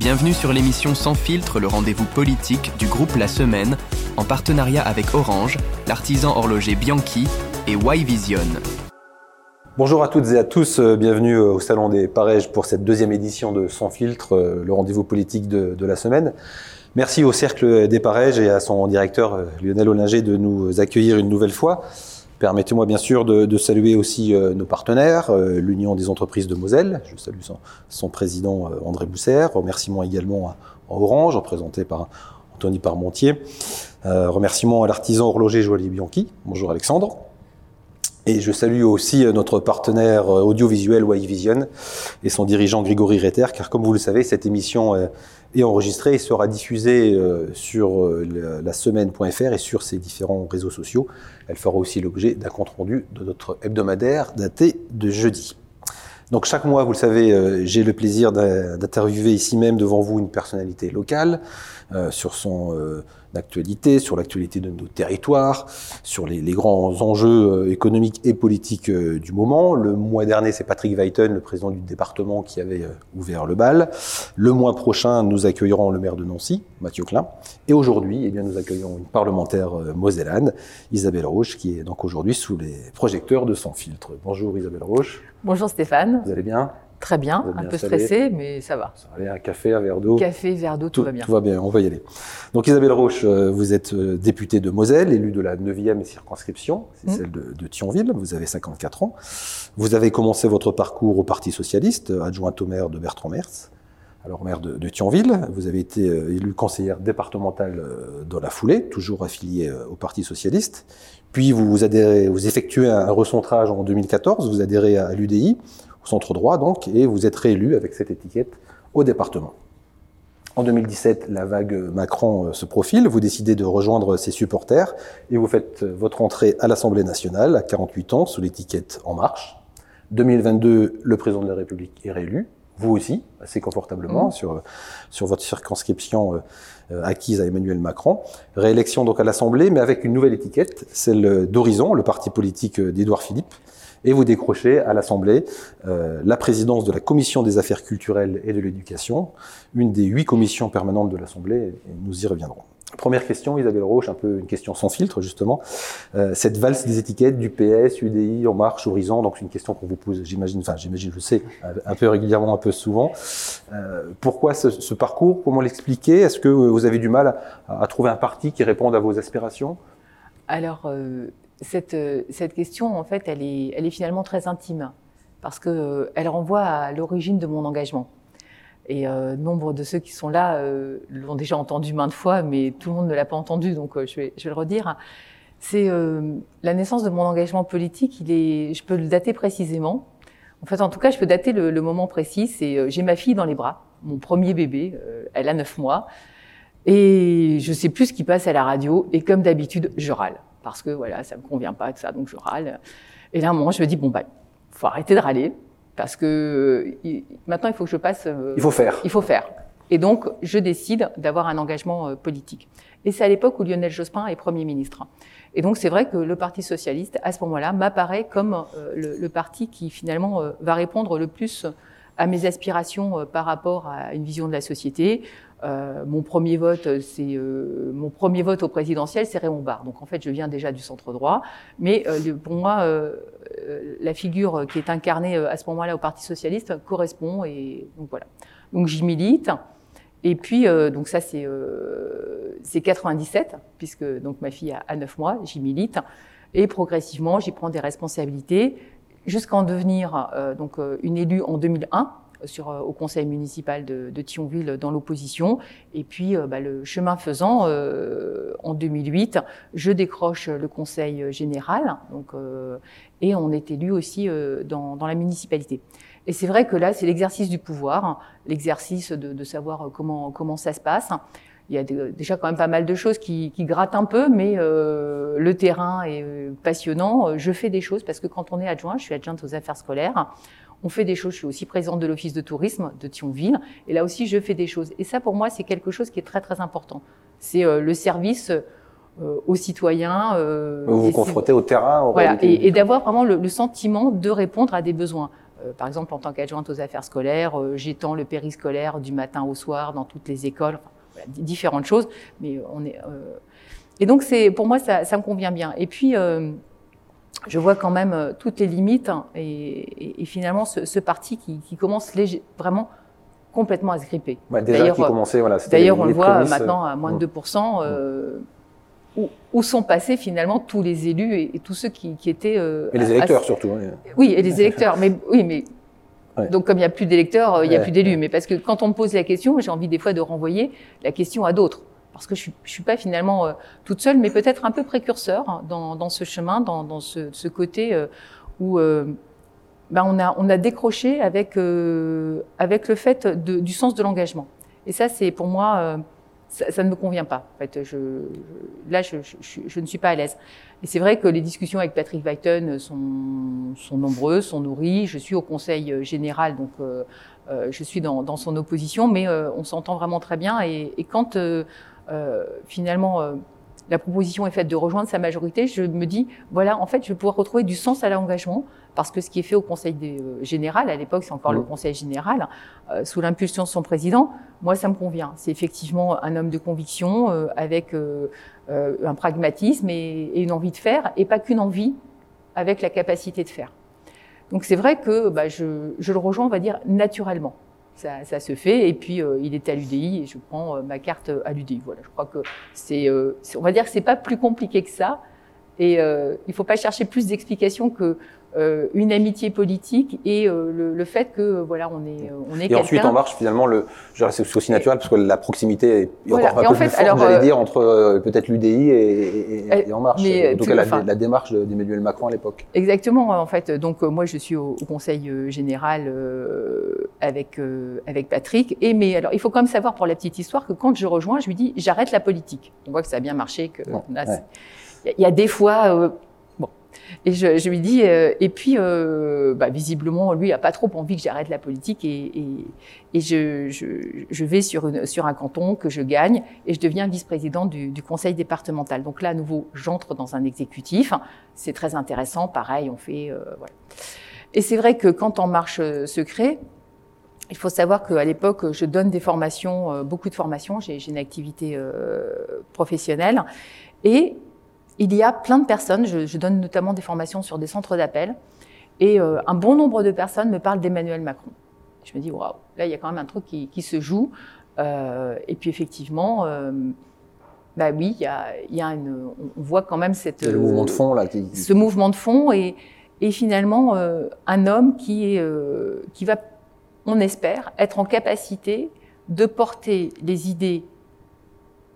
Bienvenue sur l'émission Sans filtre, le rendez-vous politique du groupe La Semaine, en partenariat avec Orange, l'artisan horloger Bianchi et Y-Vision. Bonjour à toutes et à tous, euh, bienvenue euh, au Salon des Parèges pour cette deuxième édition de Sans filtre, euh, le rendez-vous politique de, de la semaine. Merci au Cercle des Parèges et à son directeur Lionel Ollinger de nous accueillir une nouvelle fois. Permettez-moi bien sûr de, de saluer aussi euh, nos partenaires, euh, l'Union des entreprises de Moselle, je salue son, son président euh, André Bousser, remerciements également à, Orange, représenté par Anthony Parmentier, remerciements à l'artisan horloger Joaillier Bianchi, bonjour Alexandre, et je salue aussi notre partenaire audiovisuel Y-Vision et son dirigeant Grégory Retter, car comme vous le savez, cette émission est enregistrée et sera diffusée sur la semaine.fr et sur ses différents réseaux sociaux. Elle fera aussi l'objet d'un compte rendu de notre hebdomadaire daté de jeudi. Donc chaque mois, vous le savez, j'ai le plaisir d'interviewer ici même devant vous une personnalité locale euh, sur son euh, actualité, sur l'actualité de nos territoires, sur les, les grands enjeux euh, économiques et politiques euh, du moment. Le mois dernier, c'est Patrick Weiten, le président du département, qui avait euh, ouvert le bal. Le mois prochain, nous accueillerons le maire de Nancy, Mathieu Klein. Et aujourd'hui, eh bien, nous accueillons une parlementaire mosellane, Isabelle Roche, qui est donc aujourd'hui sous les projecteurs de Sans filtre. Bonjour Isabelle Roche. Bonjour Stéphane. Vous allez bien? Très bien, un peu installé. stressé, mais ça va. Ça va aller, un café, un verre d'eau Café, verre d'eau, tout, va bien. Tout va bien, on va y aller. Donc Isabelle Roche, vous êtes députée de Moselle, élue de la 9e circonscription, c'est mmh. celle de, de, Thionville, vous avez 54 ans. Vous avez commencé votre parcours au Parti Socialiste, adjointe au maire de Bertrand Merz, alors maire de, de Thionville. Vous avez été élue conseillère départementale dans la foulée, toujours affiliée au Parti Socialiste. Puis vous, vous, adhérez, vous effectuez un recentrage en 2014, vous adhérez à l'UDI, au centre droit donc, et vous êtes réélu avec cette étiquette au département. En 2017, la vague Macron se profile, vous décidez de rejoindre ses supporters et vous faites votre entrée à l'Assemblée nationale à 48 ans sous l'étiquette En Marche. 2022, le président de la République est réélu, vous aussi, assez confortablement, mmh. sur, sur votre circonscription euh, acquise à Emmanuel Macron. Réélection donc à l'Assemblée, mais avec une nouvelle étiquette, celle d'Horizon, le parti politique d'Édouard Philippe et vous décrochez à l'Assemblée euh, la présidence de la Commission des affaires culturelles et de l'éducation, une des huit commissions permanentes de l'Assemblée, et nous y reviendrons. Première question, Isabelle Roche, un peu une question sans filtre justement. Euh, cette valse des étiquettes du PS, UDI, En Marche, Horizon, donc c'est une question qu'on vous pose, j'imagine, enfin j'imagine, je sais, un peu régulièrement, un peu souvent. Euh, pourquoi ce, ce, parcours? Comment l'expliquer? Est-ce que vous avez du mal à, à, trouver un parti qui réponde à vos aspirations? Alors, euh, cette, cette, question, en fait, elle est, elle est finalement très intime parce que euh, elle renvoie à l'origine de mon engagement. Et euh, nombre de ceux qui sont là euh, l'ont déjà entendu maintes fois, mais tout le monde ne l'a pas entendu, donc euh, je, vais, je, vais, le redire. C'est euh, la naissance de mon engagement politique. Il est, je peux le dater précisément. En fait, en tout cas, je peux dater le, le moment précis. C'est euh, j'ai ma fille dans les bras, mon premier bébé. elle a neuf mois, et je sais plus ce qui passe à la radio. Et comme d'habitude, je râle parce que voilà, ça me convient pas tout ça, donc je râle. Et là, à un moment, je me dis bon bah, faut arrêter de râler parce que euh, maintenant il faut que je passe. Euh, il faut faire. Il faut faire. Et donc, je décide d'avoir un engagement euh, politique. Et c'est à l'époque où Lionel Jospin est Premier ministre. Et donc, c'est vrai que le Parti socialiste, à ce moment-là, m'apparaît comme le, le, parti qui finalement va répondre le plus à mes aspirations par rapport à une vision de la société. Euh, mon premier vote, c'est euh, mon premier vote au présidentiel, c'est Raymond Barre. Donc en fait, je viens déjà du centre droit, mais euh, pour moi, la figure qui est incarnée à ce moment-là au Parti socialiste correspond et donc voilà. Donc j'y milite. Et puis donc ça c'est c'est 97 puisque donc ma fille a, a 9 mois, j'y milite et progressivement j'y prends des responsabilités jusqu'en devenir donc une élue en 2001 sur, au conseil municipal de, de Thionville dans l'opposition. Et puis, euh, bah, le chemin faisant, euh, en 2008, je décroche le conseil général, donc, euh, et on est élu aussi euh, dans, dans, la municipalité. Et c'est vrai que là, c'est l'exercice du pouvoir, l'exercice de, de, savoir comment, comment ça se passe. Il y a déjà quand même pas mal de choses qui, qui grattent un peu, mais euh, le terrain est passionnant. Je fais des choses parce que quand on est adjoint, je suis adjointe aux affaires scolaires, on fait des choses. Je suis aussi présidente de l'office de tourisme de Thionville, et là aussi je fais des choses. Et ça, pour moi, c'est quelque chose qui est très très important. C'est euh, le service euh, aux citoyens. Euh, vous vous confrontez au terrain, au voilà, et, et d'avoir vraiment le, le, sentiment de répondre à des besoins. par exemple, en tant qu'adjointe aux affaires scolaires, j'étends le périscolaire du matin au soir dans toutes les écoles, enfin, différentes choses. Mais on est, et donc, c'est, pour moi, ça, ça, me convient bien. Et puis, je vois quand même toutes les limites hein, et, et, finalement ce, ce parti qui, qui commence léger, vraiment complètement à se gripper. d'ailleurs, voilà, on le voit maintenant à moins de 2%. Euh, où, sont passés finalement tous les élus et, tous ceux qui, qui étaient. Euh, et les électeurs surtout. Hein. Oui, et les électeurs. mais oui, mais donc comme il n'y a plus d'électeurs, euh, il n'y a plus d'élus. Mais parce que quand on me pose la question, j'ai envie des fois de renvoyer la question à d'autres. Parce que je je suis pas finalement euh, toute seule, mais peut-être un peu précurseur dans, ce chemin, dans, ce, côté euh, où on, a, on a décroché avec, le fait du sens de l'engagement. Et ça, c'est pour moi ça, ne me convient pas. En fait, là, je, ne suis pas à l'aise. Et c'est vrai que les discussions avec Patrick Weiten sont, nombreuses, sont nourries. Je suis au Conseil général, donc euh, euh je suis dans, son opposition, mais euh, on s'entend vraiment très bien. Et, quand euh, euh finalement la proposition est faite de rejoindre sa majorité, je me dis, voilà, en fait, je vais pouvoir retrouver du sens à l'engagement, parce que ce qui est fait au Conseil euh, général, à l'époque, c'est encore le mmh. Conseil général, euh, sous l'impulsion de son président, moi, ça me convient. C'est effectivement un homme de conviction, euh, avec un pragmatisme et, une envie de faire, et pas qu'une envie, avec la capacité de faire. Donc c'est vrai que bah, je, je le rejoins, on va dire, naturellement ça, ça, se fait. Et puis, euh, il était à l'UDI et je prends euh, ma carte à l'UDI. Voilà, je crois que c'est, euh, on va dire que c'est pas plus compliqué que ça. Et il faut pas chercher plus d'explications que euh, une amitié politique et euh, le, le, fait que voilà on est on est et ensuite en marche finalement le c'est aussi naturel parce que la proximité est voilà. encore un peu plus forte j'allais euh, dire entre peut-être l'UDI et, et, et, en marche. mais, en tout cas la, la démarche d'Emmanuel Macron à l'époque. Exactement en fait. Donc moi je suis au, au conseil général avec avec Patrick. Et mais alors il faut quand même savoir pour la petite histoire que quand je rejoins je lui dis j'arrête la politique. On voit que ça a bien marché que il y, a des fois et je, je lui dis, euh, et puis, euh, bah, visiblement, lui a pas trop envie que j'arrête la politique et, et, et je, je, je, vais sur, une, sur un canton que je gagne et je deviens vice-présidente du, du, conseil départemental. Donc là, à nouveau, j'entre dans un exécutif. C'est très intéressant. Pareil, on fait, euh, voilà. Et c'est vrai que quand En Marche euh, se crée, il faut savoir qu'à l'époque, je donne des formations, euh, beaucoup de formations. J'ai une activité professionnelle et il y a plein de personnes, je, je donne notamment des formations sur des centres d'appel, et euh, un bon nombre de personnes me parlent d'Emmanuel Macron. Je me dis, waouh, là, il y a quand même un truc qui, qui se joue. Euh, et puis, effectivement, euh, bah oui, il y a, il y a une, on voit quand même cette, le mouvement de fond, là. Qui... Ce mouvement de fond, et, et finalement, euh, un homme qui, est, qui va, on espère, être en capacité de porter les idées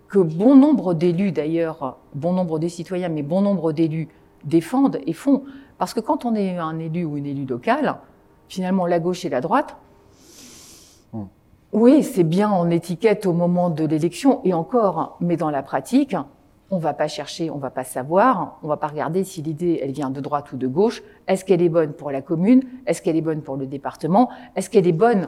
que bon nombre d'élus d'ailleurs, bon nombre des citoyens, mais bon nombre d'élus défendent et font. Parce que quand on est un élu ou une élue locale, finalement la gauche et la droite, hmm. oui, c'est bien en étiquette au moment de l'élection et encore, mais dans la pratique, on va pas chercher, on va pas savoir, on va pas regarder si l'idée elle vient de droite ou de gauche. Est-ce qu'elle est bonne pour la commune? Est-ce qu'elle est bonne pour le département? Est-ce qu'elle est bonne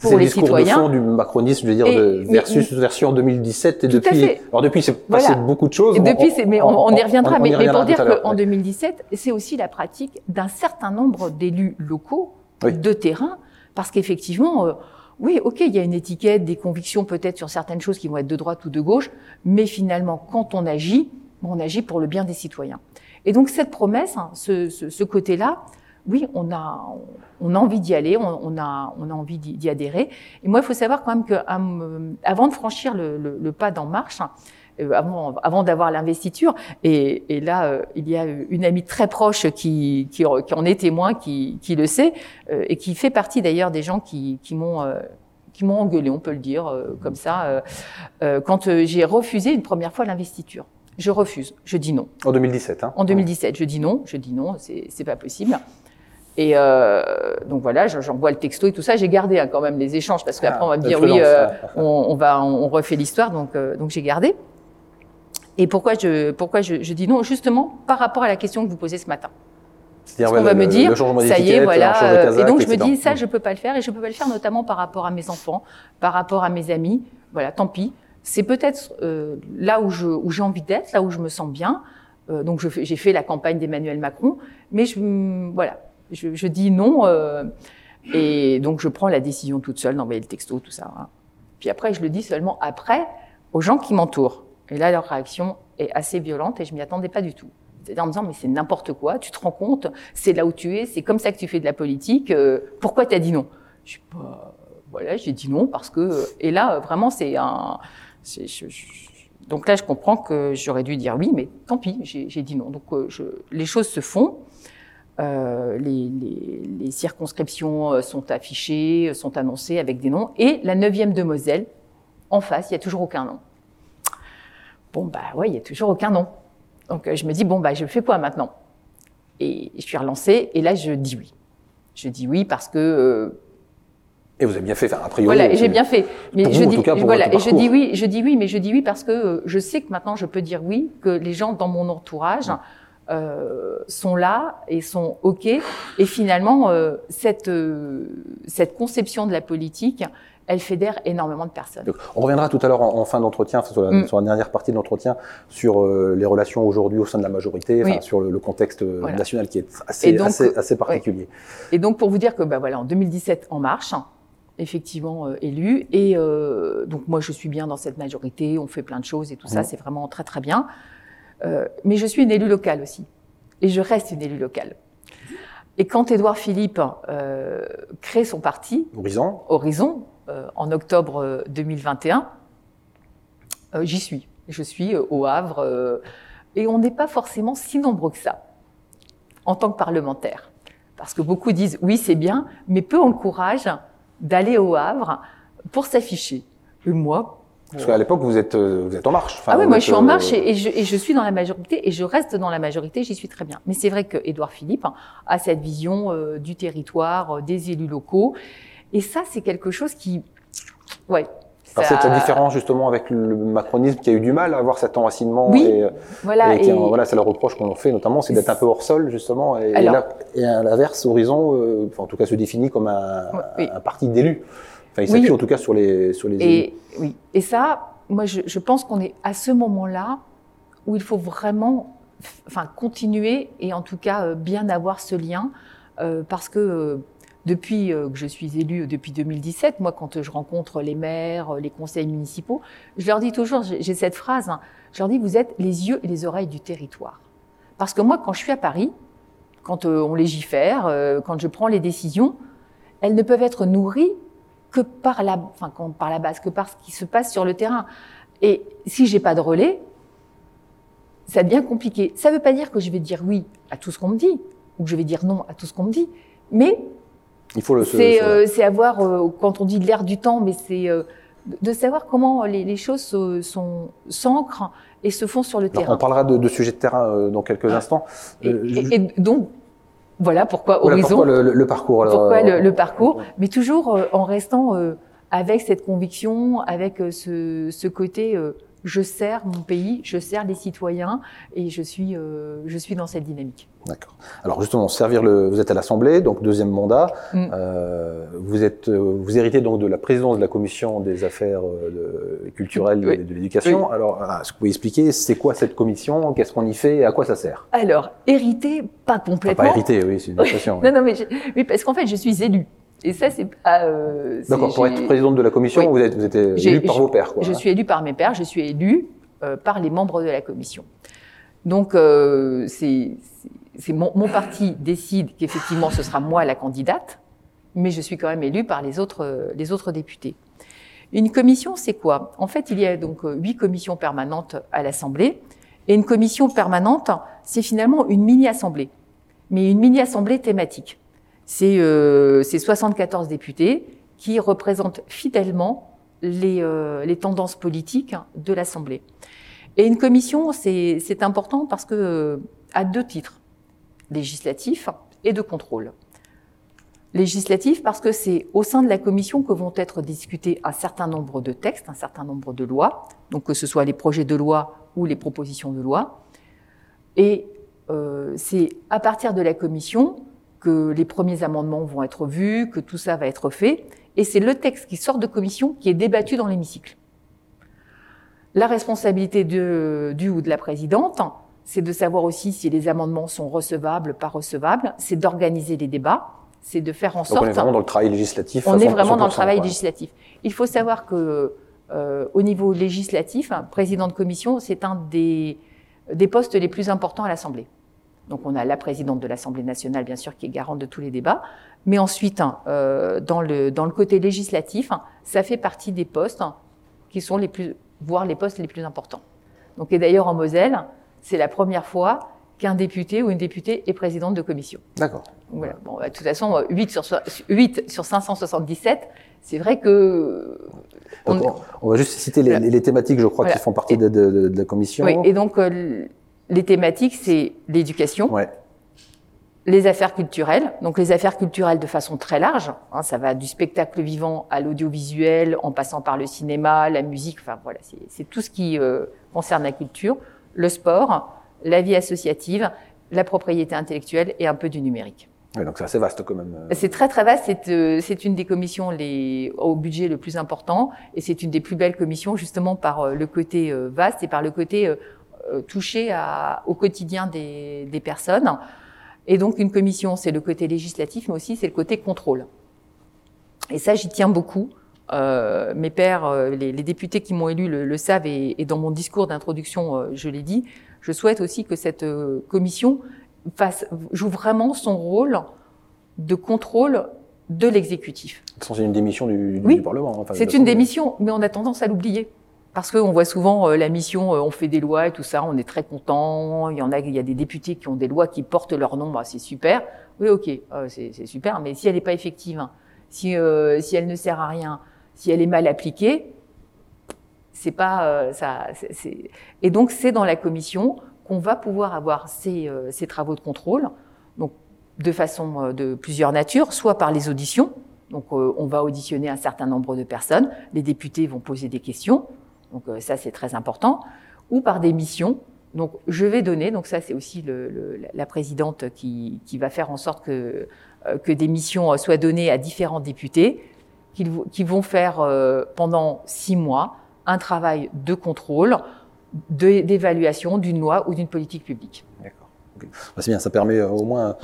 pour les citoyens C'est le discours de fond du macronisme, je veux dire, de, versus version 2017 et depuis. Alors depuis, c'est passé beaucoup de choses. Et depuis, mais on, y reviendra. mais, mais, pour dire qu'en 2017, c'est aussi la pratique d'un certain nombre d'élus locaux de terrain, parce qu'effectivement. Euh, oui, ok, il y a une étiquette, des convictions peut-être sur certaines choses qui vont être de droite ou de gauche, mais finalement, quand on agit, on agit pour le bien des citoyens. Et donc cette promesse, hein, ce, ce, ce côté-là, oui, on a, on a envie d'y aller, on, on, a, on a envie d'y adhérer. Et moi, il faut savoir quand même que euh, avant de franchir le, le, le pas d'En Marche, avant, avant d'avoir l'investiture, et, et, là, euh, il y a une amie très proche qui, qui, qui en est témoin, qui, qui le sait, et qui fait partie d'ailleurs des gens qui, m'ont qui m'ont engueulé, on peut le dire comme ça, quand j'ai refusé une première fois l'investiture. Je refuse, je dis non. En 2017, hein En 2017, je dis non, je dis non, c'est pas possible. Et euh, donc voilà, j'envoie le texto et tout ça. J'ai gardé hein, quand même les échanges parce qu'après on va me ah, dire oui, euh, on, on, va, on, refait l'histoire, donc euh, donc j'ai gardé. Et pourquoi je pourquoi je, je, dis non Justement par rapport à la question que vous posez ce matin. Parce qu'on va me dire, ça y est, voilà. Euh, et donc je me dis ça, je peux pas le faire et je peux pas le faire notamment par rapport à mes enfants, par rapport à mes amis. Voilà, tant pis c'est peut-être euh, là où, je, où j'ai envie d'être, là où je me sens bien. Euh, donc j'ai fait la campagne d'Emmanuel Macron, mais je, voilà, je, je dis non. Euh, et donc, je prends la décision toute seule d'envoyer le texto, tout ça. hein. Puis après, je le dis seulement après aux gens qui m'entourent. Et là, leur réaction est assez violente et je m'y attendais pas du tout. C'est-à-dire en me disant, mais c'est n'importe quoi, tu te rends compte, c'est là où tu es, c'est comme ça que tu fais de la politique, euh, pourquoi tu as dit non? Je suis pas... Voilà, j'ai dit non parce que... Et là, vraiment, c'est un... donc là, je comprends que j'aurais dû dire oui, mais tant pis, j'ai dit non. Donc euh, les choses se font. Euh, les, circonscriptions euh, sont affichées, euh, sont annoncées avec des noms. Et la 9e de Moselle, en face, il n'y a toujours aucun nom. Bon, bah ouais, il n'y a toujours aucun nom. Donc euh, je me dis, bon, bah je fais quoi maintenant? Et je suis relancée, et là, je dis oui. Je dis oui parce que euh, Et vous avez bien fait, enfin, a priori. voilà, j'ai bien fait. Mais Pour je vous, en dis, tout cas, pour voilà, et je dis oui, je dis oui, mais je dis oui parce que euh, je sais que maintenant je peux dire oui, que les gens dans mon entourage euh, sont là et sont ok. Et finalement, euh, cette euh, cette conception de la politique, elle fédère énormément de personnes. Donc, on reviendra tout à l'heure en, en fin d'entretien, enfin, sur, la, Mm. sur la dernière partie de l'entretien, sur euh, les relations aujourd'hui au sein de la majorité, Oui. sur le, le contexte euh, Voilà. national qui est assez, Et donc, assez, assez particulier. Et donc pour vous dire que bah voilà, en 2017, En Marche, effectivement euh, élu, et euh, donc moi je suis bien dans cette majorité, on fait plein de choses et tout ça, Mhm. c'est vraiment très très bien. Mais je suis une élue locale aussi, et je reste une élue locale. Et quand Édouard Philippe euh, crée son parti, Horizon, Horizon, en octobre euh, 2021, euh, j'y suis. Je suis euh, au Havre, euh, et on n'est pas forcément si nombreux que ça, en tant que parlementaire. Parce que beaucoup disent oui, c'est bien, mais peu ont le courage d'aller au Havre pour s'afficher. Et moi, parce qu'à l'époque, vous êtes, euh, vous êtes en marche. Enfin, ah oui, moi êtes, je suis en euh, marche et, et je, et je suis dans la majorité et je reste dans la majorité, j'y suis très bien. Mais c'est vrai que Édouard Philippe a cette vision euh, du territoire, euh, des élus locaux. Et ça, c'est quelque chose qui. Ouais. Alors, c'est la différence justement avec le macronisme qui a eu du mal à avoir cet enracinement. Oui, et, Voilà. et qui- et- voilà, c'est le reproche qu'on en fait notamment, c'est d'être un peu hors sol justement. Et, Alors- là- et à l'inverse, Horizon, euh, enfin, en tout cas, se définit comme un, Oui. un parti d'élus. Enfin, il Oui. s'appuie en tout cas sur les, sur les élus. Et oui. Et ça, moi, je, je pense qu'on est à ce moment-là où il faut vraiment, enfin, continuer et en tout cas euh, bien avoir ce lien, euh, parce que depuis euh, que je suis élue, depuis 2017, moi, quand je rencontre les maires, euh, les conseils municipaux, je leur dis toujours, j'ai cette phrase, hein, je leur dis, vous êtes les yeux et les oreilles du territoire. Parce que moi, quand je suis à Paris, quand euh, on légifère, euh, quand je prends les décisions, elles ne peuvent être nourries que par la, enfin, par la base, que par ce qui se passe sur le terrain. Et si j'ai pas de relais, ça devient compliqué. Ça veut pas dire que je vais dire oui à tout ce qu'on me dit, ou que je vais dire non à tout ce qu'on me dit, mais Il faut le. c'est euh, c'est avoir, euh, quand on dit l'air du temps, mais c'est euh, de savoir comment les, les choses s'ancrent et se font sur le Alors, terrain. on parlera de, de sujets de terrain euh, dans quelques Ah. instants. Et, je- et- et donc, voilà pourquoi voilà, Horizon. pourquoi le, le- parcours alors, Pourquoi le, le parcours Mais toujours euh, en restant euh, avec cette conviction, avec ce, ce côté euh, je sers mon pays, je sers les citoyens et je suis, euh, je suis dans cette dynamique. D'accord. Alors justement, servir le, vous êtes à l'Assemblée, donc deuxième mandat. Mm. Euh, vous êtes, euh, vous héritez donc de la présidence de la commission des affaires de- culturelles Oui. et de l'éducation. Alors, ah, est-ce que vous pouvez expliquer c'est quoi cette commission, qu'est-ce qu'on y fait et à quoi ça sert? Alors, hérité, pas Enfin, complètement. Pas hérité, oui, c'est une expression. oui. Non, non, mais, je- oui, parce qu'en fait, je suis élue. Et ça, c'est pas. euh, D'accord. Pour être présidente de la commission, Oui. vous êtes, vous êtes J'ai- élu par vos pairs, quoi. Je suis élue par mes pairs, je suis élue euh, par les membres de la commission. Donc, euh, c'est mon, mon parti décide qu'effectivement ce sera moi la candidate, mais je suis quand même élue par les autres, les autres députés. Une commission, c'est quoi? En fait, il y a donc huit commissions permanentes à l'Assemblée, et une commission permanente, c'est finalement une mini-assemblée, mais une mini-assemblée thématique. C'est euh, c'est 74 députés qui représentent fidèlement les, euh, les tendances politiques de l'Assemblée. Et une commission, c'est important parce que euh, à deux titres, législatif et de contrôle. Législatif parce que c'est au sein de la commission que vont être discutés un certain nombre de textes, un certain nombre de lois, donc que ce soit les projets de loi ou les propositions de loi. Et euh, c'est à partir de la commission que les premiers amendements vont être vus, que tout ça va être fait, et c'est le texte qui sort de commission qui est débattu dans l'hémicycle. La responsabilité de, du ou de la présidente, c'est de savoir aussi si les amendements sont recevables, pas recevables, c'est d'organiser les débats, c'est de faire en Donc sorte... on est vraiment dans le travail législatif. On est 100%, vraiment dans le travail législatif. Il faut savoir que euh, au niveau législatif, un président de commission, c'est un des, des postes les plus importants à l'Assemblée. Donc on a la présidente de l'Assemblée nationale, bien sûr, qui est garante de tous les débats. Mais ensuite, hein, euh, dans, le, dans le côté législatif, hein, ça fait partie des postes hein, qui sont les plus, voire les postes les plus importants. Donc, et d'ailleurs, en Moselle, c'est la première fois qu'un député ou une députée est présidente de commission. D'accord. Voilà. Bon, bah, de toute façon, euh, 8 sur, so- 8 sur 577, c'est vrai que... on- on, va juste citer les, Voilà. les thématiques, je crois, Voilà. qui font partie Et- de, de- de la commission. oui, et donc, euh, les thématiques, c'est l'éducation, Ouais. les affaires culturelles. Donc, les affaires culturelles de façon très large. hein, ça va du spectacle vivant à l'audiovisuel, en passant par le cinéma, la musique. Enfin, voilà, c'est tout ce qui euh, concerne la culture, le sport, la vie associative, la propriété intellectuelle et un peu du numérique. Ouais, donc c'est assez vaste quand même. C'est très très vaste. C'est euh, une des commissions les, au budget le plus important et c'est une des plus belles commissions justement par euh, le côté euh, vaste et par le côté euh, touché à, au quotidien des, des personnes. Et donc une commission, c'est le côté législatif, mais aussi c'est le côté contrôle. Et ça, j'y tiens beaucoup. Euh, mes pères, euh, les, les députés qui m'ont élu le, le savent et, et dans mon discours d'introduction, euh, je l'ai dit. Je souhaite aussi que cette commission fasse, joue vraiment son rôle de contrôle de l'exécutif. C'est une démission du, du Oui. Parlement. hein, enfin, C'est une démission, mais on a tendance à l'oublier. Parce qu'on voit souvent euh, la mission, euh, on fait des lois et tout ça, on est très content. Il y en a, il y a des députés qui ont des lois qui portent leur nom, bah, c'est super. Oui, ok, euh, c'est super, mais si elle n'est pas effective, hein, si, euh, si elle ne sert à rien, si elle est mal appliquée, c'est pas euh, ça. c'est- Et donc c'est dans la commission qu'on va pouvoir avoir ces, euh, ces travaux de contrôle, donc de façon de plusieurs natures, soit par les auditions. Donc on va auditionner un certain nombre de personnes, les députés vont poser des questions, donc euh, ça c'est très important, ou par des missions. Donc je vais donner, donc ça c'est aussi le, le- la présidente qui, qui va faire en sorte que, euh, que des missions euh, soient données à différents députés, qui vont faire euh, pendant six mois un travail de contrôle, d'évaluation d'une loi ou d'une politique publique. D'accord. Ok. Bah, c'est bien, ça permet euh, au moins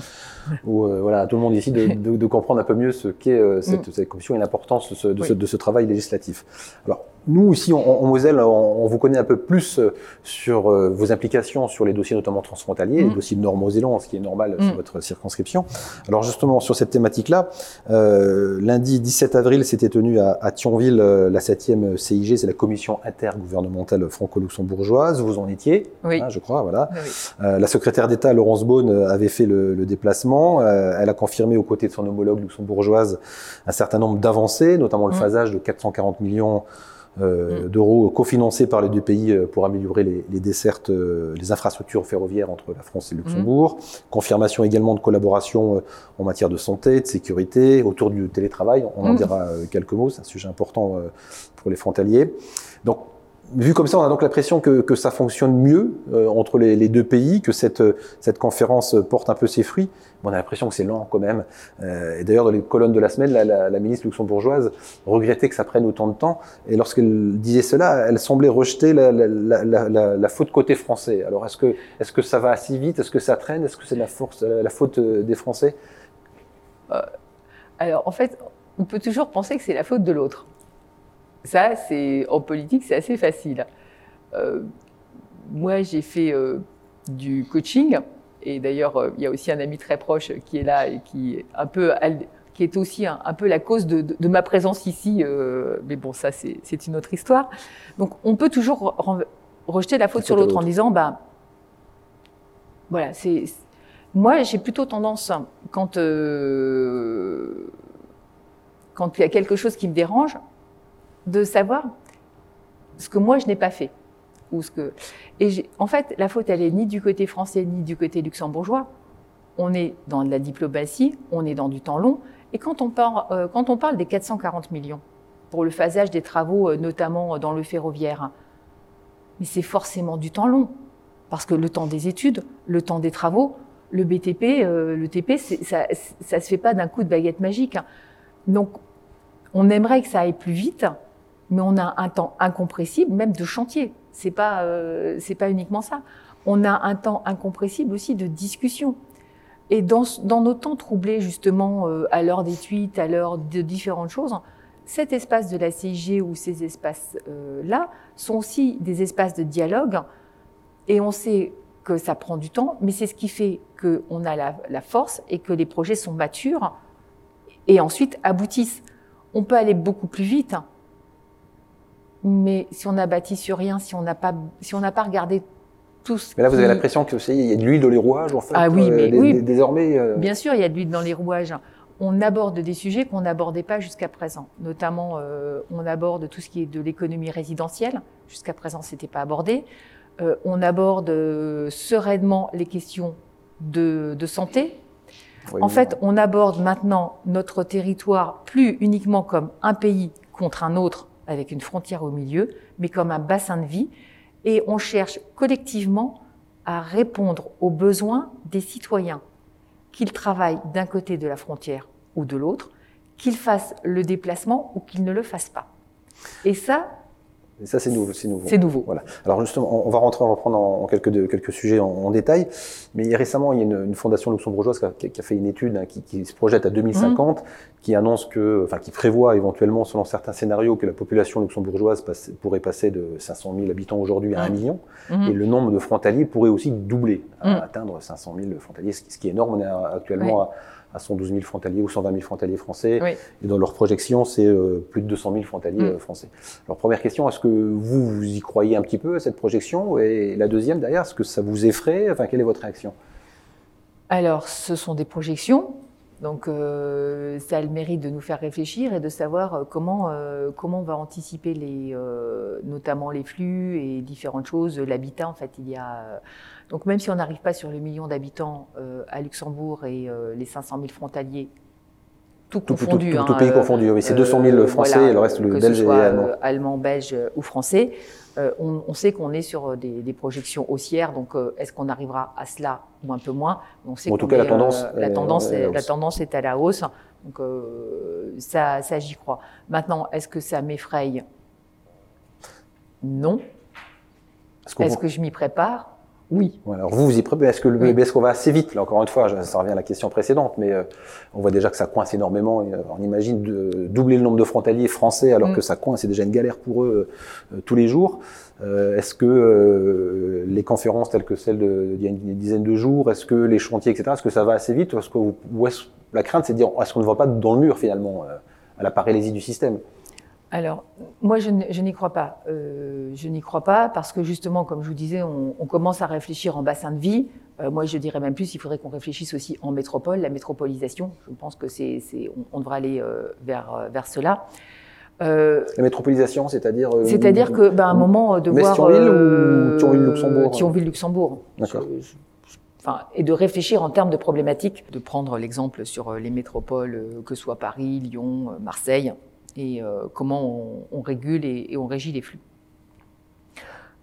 euh, voilà, à tout le monde ici de, de- de comprendre un peu mieux ce qu'est euh, cette, Mm. cette commission et l'importance de, Oui. de ce travail législatif. Alors, nous, ici, en, en Moselle, on, on vous connaît un peu plus euh, sur euh, vos implications sur les dossiers notamment transfrontaliers, Mm. les dossiers nord-mosellan, ce qui est normal Mm. sur votre circonscription. Alors, justement, sur cette thématique-là, euh, lundi 17 avril, s'était tenue à, à Thionville euh, la 7e CIG, c'est la commission intergouvernementale franco-luxembourgeoise. Vous en étiez, Oui. hein, je crois, voilà. Oui. Euh, la secrétaire d'État Laurence Beaune euh, avait fait le, le déplacement. Euh, elle a confirmé aux côtés de son homologue luxembourgeoise un certain nombre d'avancées, notamment le Mm. phasage de 440 millions euh, Mm. d'euros cofinancés par les deux pays euh, pour améliorer les, les dessertes, euh, les infrastructures ferroviaires entre la France et le Luxembourg. Confirmation également de collaboration en matière de santé, de sécurité, autour du télétravail. On en Mm. dira quelques mots, c'est un sujet important pour les frontaliers. Donc, vu comme ça, on a donc l'impression que, ça fonctionne mieux euh, entre les, deux pays, que cette, cette conférence porte un peu ses fruits. Mais on a l'impression que c'est lent quand même. Euh, et d'ailleurs, dans les colonnes de la semaine, la, la, la ministre luxembourgeoise regrettait que ça prenne autant de temps. Et lorsqu'elle disait cela, elle semblait rejeter la, faute côté français. Alors, est-ce que, est-ce que ça va assez vite? Est-ce que ça traîne? Est-ce que c'est la, force, la faute euh, des Français? Alors, en fait, on peut toujours penser que c'est la faute de l'autre. Ça, c'est en politique, c'est assez facile. Euh, moi, j'ai fait euh, du coaching, et d'ailleurs, euh, il y a aussi un ami très proche qui est là et qui est un peu, al- qui est aussi un, un peu la cause de, de- de ma présence ici. mais bon, ça, c'est une autre histoire. Donc, on peut toujours rejeter la faute sur l'autre en disant, bah, voilà, c'est. Moi, j'ai plutôt tendance, quand quand il y a quelque chose qui me dérange, de savoir ce que moi je n'ai pas fait. Ou ce que... Et en fait, la faute, elle est ni du côté français ni du côté luxembourgeois. On est dans de la diplomatie, on est dans du temps long. Et quand on, parle, euh, quand on parle des 440 millions pour le phasage des travaux, euh, notamment dans le ferroviaire, mais c'est forcément du temps long. Parce que le temps des études, le temps des travaux, le BTP, euh, le TP, ça ne se fait pas d'un coup de baguette magique. Donc, on aimerait que ça aille plus vite, mais on a un temps incompressible, même de chantier. C'est pas, euh, c'est pas uniquement ça. on a un temps incompressible aussi de discussion. Et dans, nos temps troublés, justement, euh, à l'heure des tweets, à l'heure de différentes choses, cet espace de la CIG ou ces espaces-là sont aussi des espaces de dialogue. Et on sait que ça prend du temps, mais c'est ce qui fait qu'on a la, la, force et que les projets sont matures et ensuite aboutissent. On peut aller beaucoup plus vite, mais si on n'a bâti sur rien, si on n'a pas, si on n'a pas regardé tous. Mais là, vous avez l'impression qu'il y a de l'huile dans les rouages, en fait. Ah oui, mais euh, oui. désormais. Euh... Bien sûr, il y a de l'huile dans les rouages. On aborde des sujets qu'on n'abordait pas jusqu'à présent. Notamment, euh, on aborde tout ce qui est de l'économie résidentielle. Jusqu'à présent, c'était pas abordé. On aborde sereinement les questions de, de santé. Oui, en fait, on aborde maintenant notre territoire plus uniquement comme un pays contre un autre avec une frontière au milieu, mais comme un bassin de vie. Et on cherche collectivement à répondre aux besoins des citoyens, qu'ils travaillent d'un côté de la frontière ou de l'autre, qu'ils fassent le déplacement ou qu'ils ne le fassent pas. Et ça, et ça, c'est nouveau. C'est nouveau. C'est nouveau. Voilà. Alors justement, on va rentrer, on va reprendre en, quelques, de, quelques sujets en, en, détail. Mais récemment, il y a une, une fondation luxembourgeoise qui a, qui a, fait une étude hein, qui, qui, se projette à 2050, mmh. qui annonce que, enfin, qui prévoit éventuellement, selon certains scénarios, que la population luxembourgeoise passe, pourrait passer de 500 000 habitants aujourd'hui à 1 million, mmh. et le nombre de frontaliers pourrait aussi doubler, à Mmh. atteindre 500 000 frontaliers, ce qui est énorme. On est actuellement à à 112 000 frontaliers ou 120 000 frontaliers français. Oui. Et dans leur projection, c'est euh, plus de 200 000 frontaliers Mm. euh, français. Alors première question, est-ce que vous, vous y croyez un petit peu à cette projection? Et la deuxième, derrière, est-ce que ça vous effraie? Enfin, quelle est votre réaction? Alors, ce sont des projections. Donc, euh, ça a le mérite de nous faire réfléchir et de savoir euh, comment, euh, comment on va anticiper les, euh, notamment les flux et différentes choses. L'habitat, en fait, il y a. euh, Donc, même si on n'arrive pas sur le million d'habitants euh, à Luxembourg et euh, les 500 000 frontaliers, tout, Tout, confondu. tout, hein, tout pays euh, confondu, oui. C'est 200 000 euh, français voilà, et le reste, le belge et allemand. allemand, belge ou français. Euh, on, on sait qu'on est sur des, des projections haussières, donc euh, est-ce qu'on arrivera à cela ou un peu moins? On sait En tout cas, la tendance euh, la est- tendance, est à la hausse. tendance est à la hausse. Donc euh, ça, ça j'y crois. Maintenant, est-ce que ça m'effraie? Non. Est-ce que je m'y prépare? Oui. Alors vous, vous y préparez Est-ce que le Oui. est-ce qu'on va assez vite Là, encore une fois, ça revient à la question précédente, mais euh, on voit déjà que ça coince énormément. Euh, on imagine de doubler le nombre de frontaliers français alors Mm. que ça coince, c'est déjà une galère pour eux euh, tous les jours. Euh, est-ce que euh, les conférences telles que celle de, d'il y a une, dizaine de jours, est-ce que les chantiers, etc., est-ce que ça va assez vite ou est-ce que vous- ou est-ce- la crainte, c'est de dire, est-ce qu'on ne va pas dans le mur finalement euh, à la paralysie du système? Alors, moi, je, n'y crois pas. Euh, je n'y crois pas parce que justement, comme je vous disais, on, on commence à réfléchir en bassin de vie. Euh, moi, je dirais même plus, il faudrait qu'on réfléchisse aussi en métropole, la métropolisation. Je pense que c'est, c'est, on, on devrait aller euh, vers, euh, vers cela. Euh, La métropolisation, c'est-à-dire euh, c'est-à-dire que, ben, à un moment, de voir Thionville ou Thionville-Luxembourg Thionville-Luxembourg. D'accord. Enfin, et de réfléchir en termes de problématiques, de prendre l'exemple sur les métropoles, que ce soit Paris, Lyon, Marseille, et euh, comment on, régule et, on régit les flux.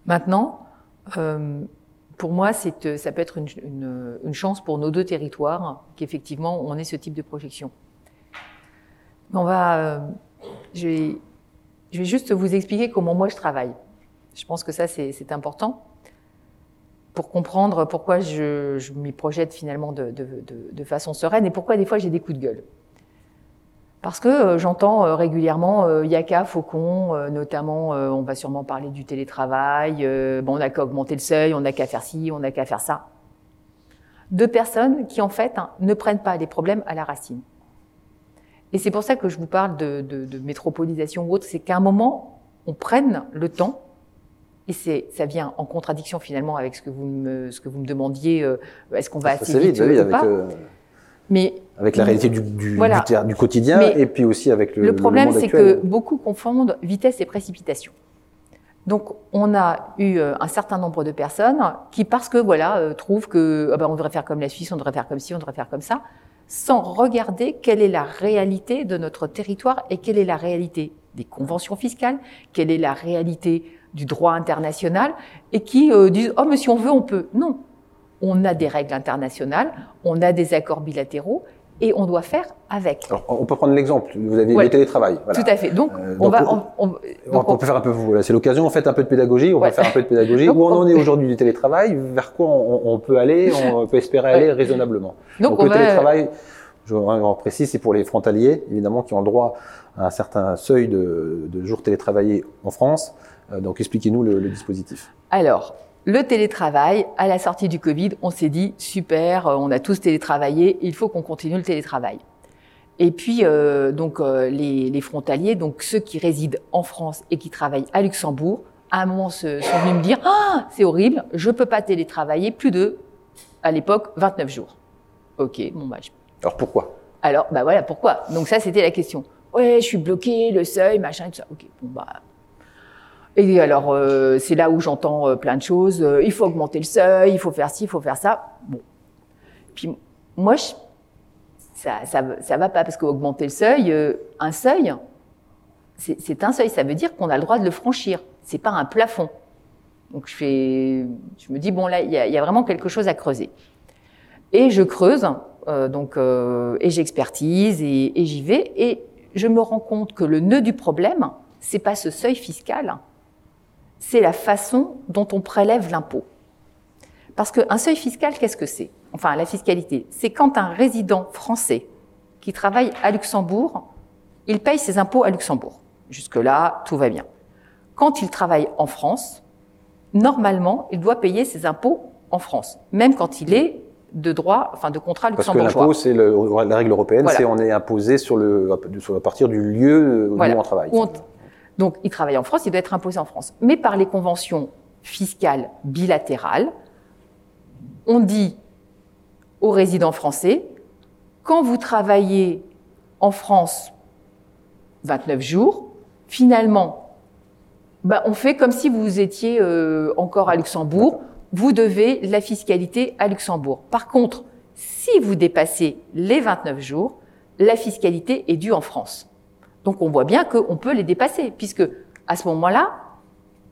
Maintenant, euh, pour moi, euh, ça peut être une, chance pour nos deux territoires qu'effectivement on ait ce type de projection. On va, je, vais, juste vous expliquer comment moi je travaille. Je pense que ça c'est, important pour comprendre pourquoi je, m'y projette finalement de, de façon sereine et pourquoi des fois j'ai des coups de gueule. Parce que euh, j'entends euh, régulièrement euh, Yaka, Faucon, notamment, on va sûrement parler du télétravail, bon, on n'a qu'à augmenter le seuil, on n'a qu'à faire ci, on n'a qu'à faire ça. Deux personnes qui, en fait, hein, ne prennent pas les problèmes à la racine. Et c'est pour ça que je vous parle de, de, de métropolisation ou autre, c'est qu'à un moment, on prenne le temps, et c'est, ça vient en contradiction finalement avec ce que vous me, ce que vous me demandiez, euh, est-ce qu'on va Ça, assez vite, vite, oui, ou avec, pas euh, Mais avec la réalité du, du, Voilà. du, ter- du quotidien Mais et puis aussi avec le, Le problème, c'est que beaucoup confondent vitesse et précipitation. Donc, on a eu euh, un certain nombre de personnes qui, parce que voilà, euh, trouvent que ah ben, on devrait faire comme la Suisse, on devrait faire comme ci, on devrait faire comme ça, sans regarder quelle est la réalité de notre territoire et quelle est la réalité des conventions fiscales, quelle est la réalité du droit international, et qui euh, disent oh mais si on veut, on peut. Non, on a des règles internationales, on a des accords bilatéraux, et on doit faire avec. Alors, on peut prendre l'exemple. Vous avez le télétravail. Voilà. Tout à fait. Donc, euh, on va. On, on, peut faire un peu. C'est l'occasion. On fait un peu de pédagogie. On va faire un peu de pédagogie. Où on en est aujourd'hui du télétravail Vers quoi on, peut aller On peut espérer aller raisonnablement. Donc, le télétravail, je précise, c'est pour les frontaliers, évidemment, qui ont le droit à un certain seuil de, de jours télétravaillés en France. Euh, donc, expliquez-nous le, le dispositif. Alors, le télétravail, à la sortie du Covid, on s'est dit super, euh, on a tous télétravaillé, il faut qu'on continue le télétravail. Et puis euh, donc euh, les, frontaliers, donc ceux qui résident en France et qui travaillent à Luxembourg, à un moment se, sont venus me dire ah c'est horrible, je peux pas télétravailler plus de à l'époque 29 jours. Ok, bon bah. Alors pourquoi? Alors bah voilà pourquoi? Donc ça c'était la question. Ouais, je suis bloqué, le seuil, machin, tout ça. Ok, bon bah et alors, euh, c'est là où j'entends euh, plein de choses. Euh, il faut augmenter le seuil, il faut faire ci, il faut faire ça. Bon. Puis moi, je, ça, ça, ça va pas parce qu'augmenter le seuil, un seuil, c'est un seuil. Ça veut dire qu'on a le droit de le franchir. C'est pas un plafond. Donc je fais, je me dis bon là, il y a, y a, vraiment quelque chose à creuser. Et je creuse, donc et j'expertise et, et j'y vais et je me rends compte que le nœud du problème, c'est pas ce seuil fiscal, c'est la façon dont on prélève l'impôt. Parce qu'un seuil fiscal, qu'est-ce que c'est? Enfin, la fiscalité, c'est quand un résident français qui travaille à Luxembourg, il paye ses impôts à Luxembourg. Jusque-là, tout va bien. Quand il travaille en France, normalement, il doit payer ses impôts en France, même quand il est de droit, enfin de contrat luxembourgeois. Parce que l'impôt, c'est la règle européenne, c'est on est imposé sur le, sur, à partir du lieu où on travaille. Donc, il travaille en France, il doit être imposé en France. Mais par les conventions fiscales bilatérales, on dit aux résidents français, quand vous travaillez en France 29 jours, finalement, bah, on fait comme si vous étiez euh, encore à Luxembourg, vous devez la fiscalité à Luxembourg. Par contre, si vous dépassez les 29 jours, la fiscalité est due en France. Donc on voit bien qu'on peut les dépasser, puisque à ce moment-là,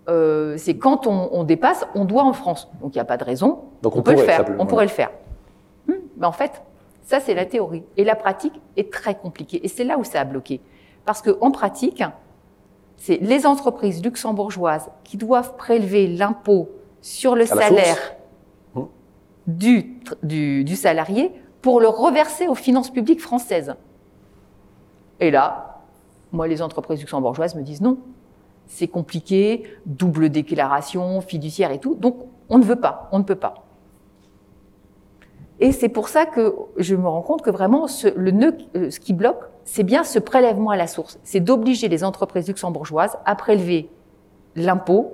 euh, c'est quand on, dépasse, on doit en France. Donc il n'y a pas de raison. Donc on, peut le faire. On pourrait le faire. Mais en fait, ça c'est la théorie. Et la pratique est très compliquée. Et c'est là où ça a bloqué. Parce qu'en pratique, c'est les entreprises luxembourgeoises qui doivent prélever l'impôt sur le salaire hmm. du, du, du salarié pour le reverser aux finances publiques françaises. Et là, moi, les entreprises luxembourgeoises me disent non. C'est compliqué, double déclaration, fiduciaire et tout. Donc, on ne veut pas, on ne peut pas. Et c'est pour ça que je me rends compte que vraiment, ce, le nœud, euh, ce qui bloque, c'est bien ce prélèvement à la source. C'est d'obliger les entreprises luxembourgeoises à prélever l'impôt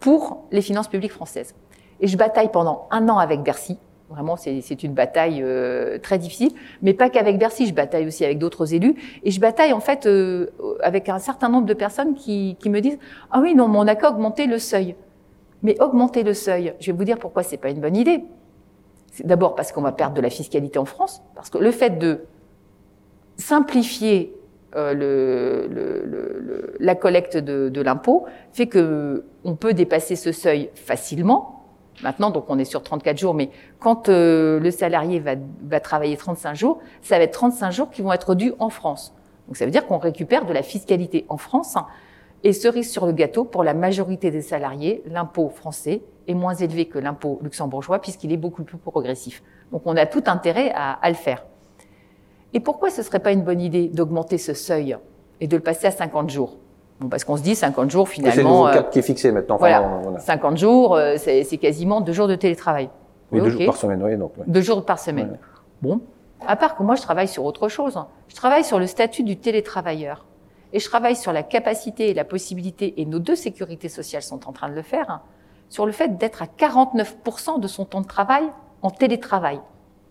pour les finances publiques françaises. Et je bataille pendant un an avec Bercy Vraiment, c'est une bataille euh, très difficile, mais pas qu'avec Bercy. Je bataille aussi avec d'autres élus, et je bataille en fait euh, avec un certain nombre de personnes qui, me disent ah oui non, mais on n'a qu'à augmenter le seuil. Mais augmenter le seuil, je vais vous dire pourquoi c'est pas une bonne idée. D'abord parce qu'on va perdre de la fiscalité en France, parce que le fait de simplifier euh, la collecte de, de l'impôt fait que on peut dépasser ce seuil facilement maintenant, donc on est sur 34 jours, mais quand euh, le salarié va, va, travailler 35 jours, ça va être 35 jours qui vont être dus en France. Donc ça veut dire qu'on récupère de la fiscalité en France. Et cerise sur le gâteau, pour la majorité des salariés, l'impôt français est moins élevé que l'impôt luxembourgeois puisqu'il est beaucoup plus progressif. Donc on a tout intérêt à, à le faire. Et pourquoi ce serait pas une bonne idée d'augmenter ce seuil et de le passer à 50 jours? Parce qu'on se dit 50 jours finalement. C'est le cap qui est fixé maintenant. voilà, 50 jours, euh, c'est quasiment deux jours de télétravail. Oui, deux jours par semaine, oui. Donc, Deux jours par semaine. Bon, à part que moi je travaille sur autre chose. Hein. Je travaille sur le statut du télétravailleur. Et je travaille sur la capacité et la possibilité, et nos deux sécurités sociales sont en train de le faire, hein, sur le fait d'être à 49% de son temps de travail en télétravail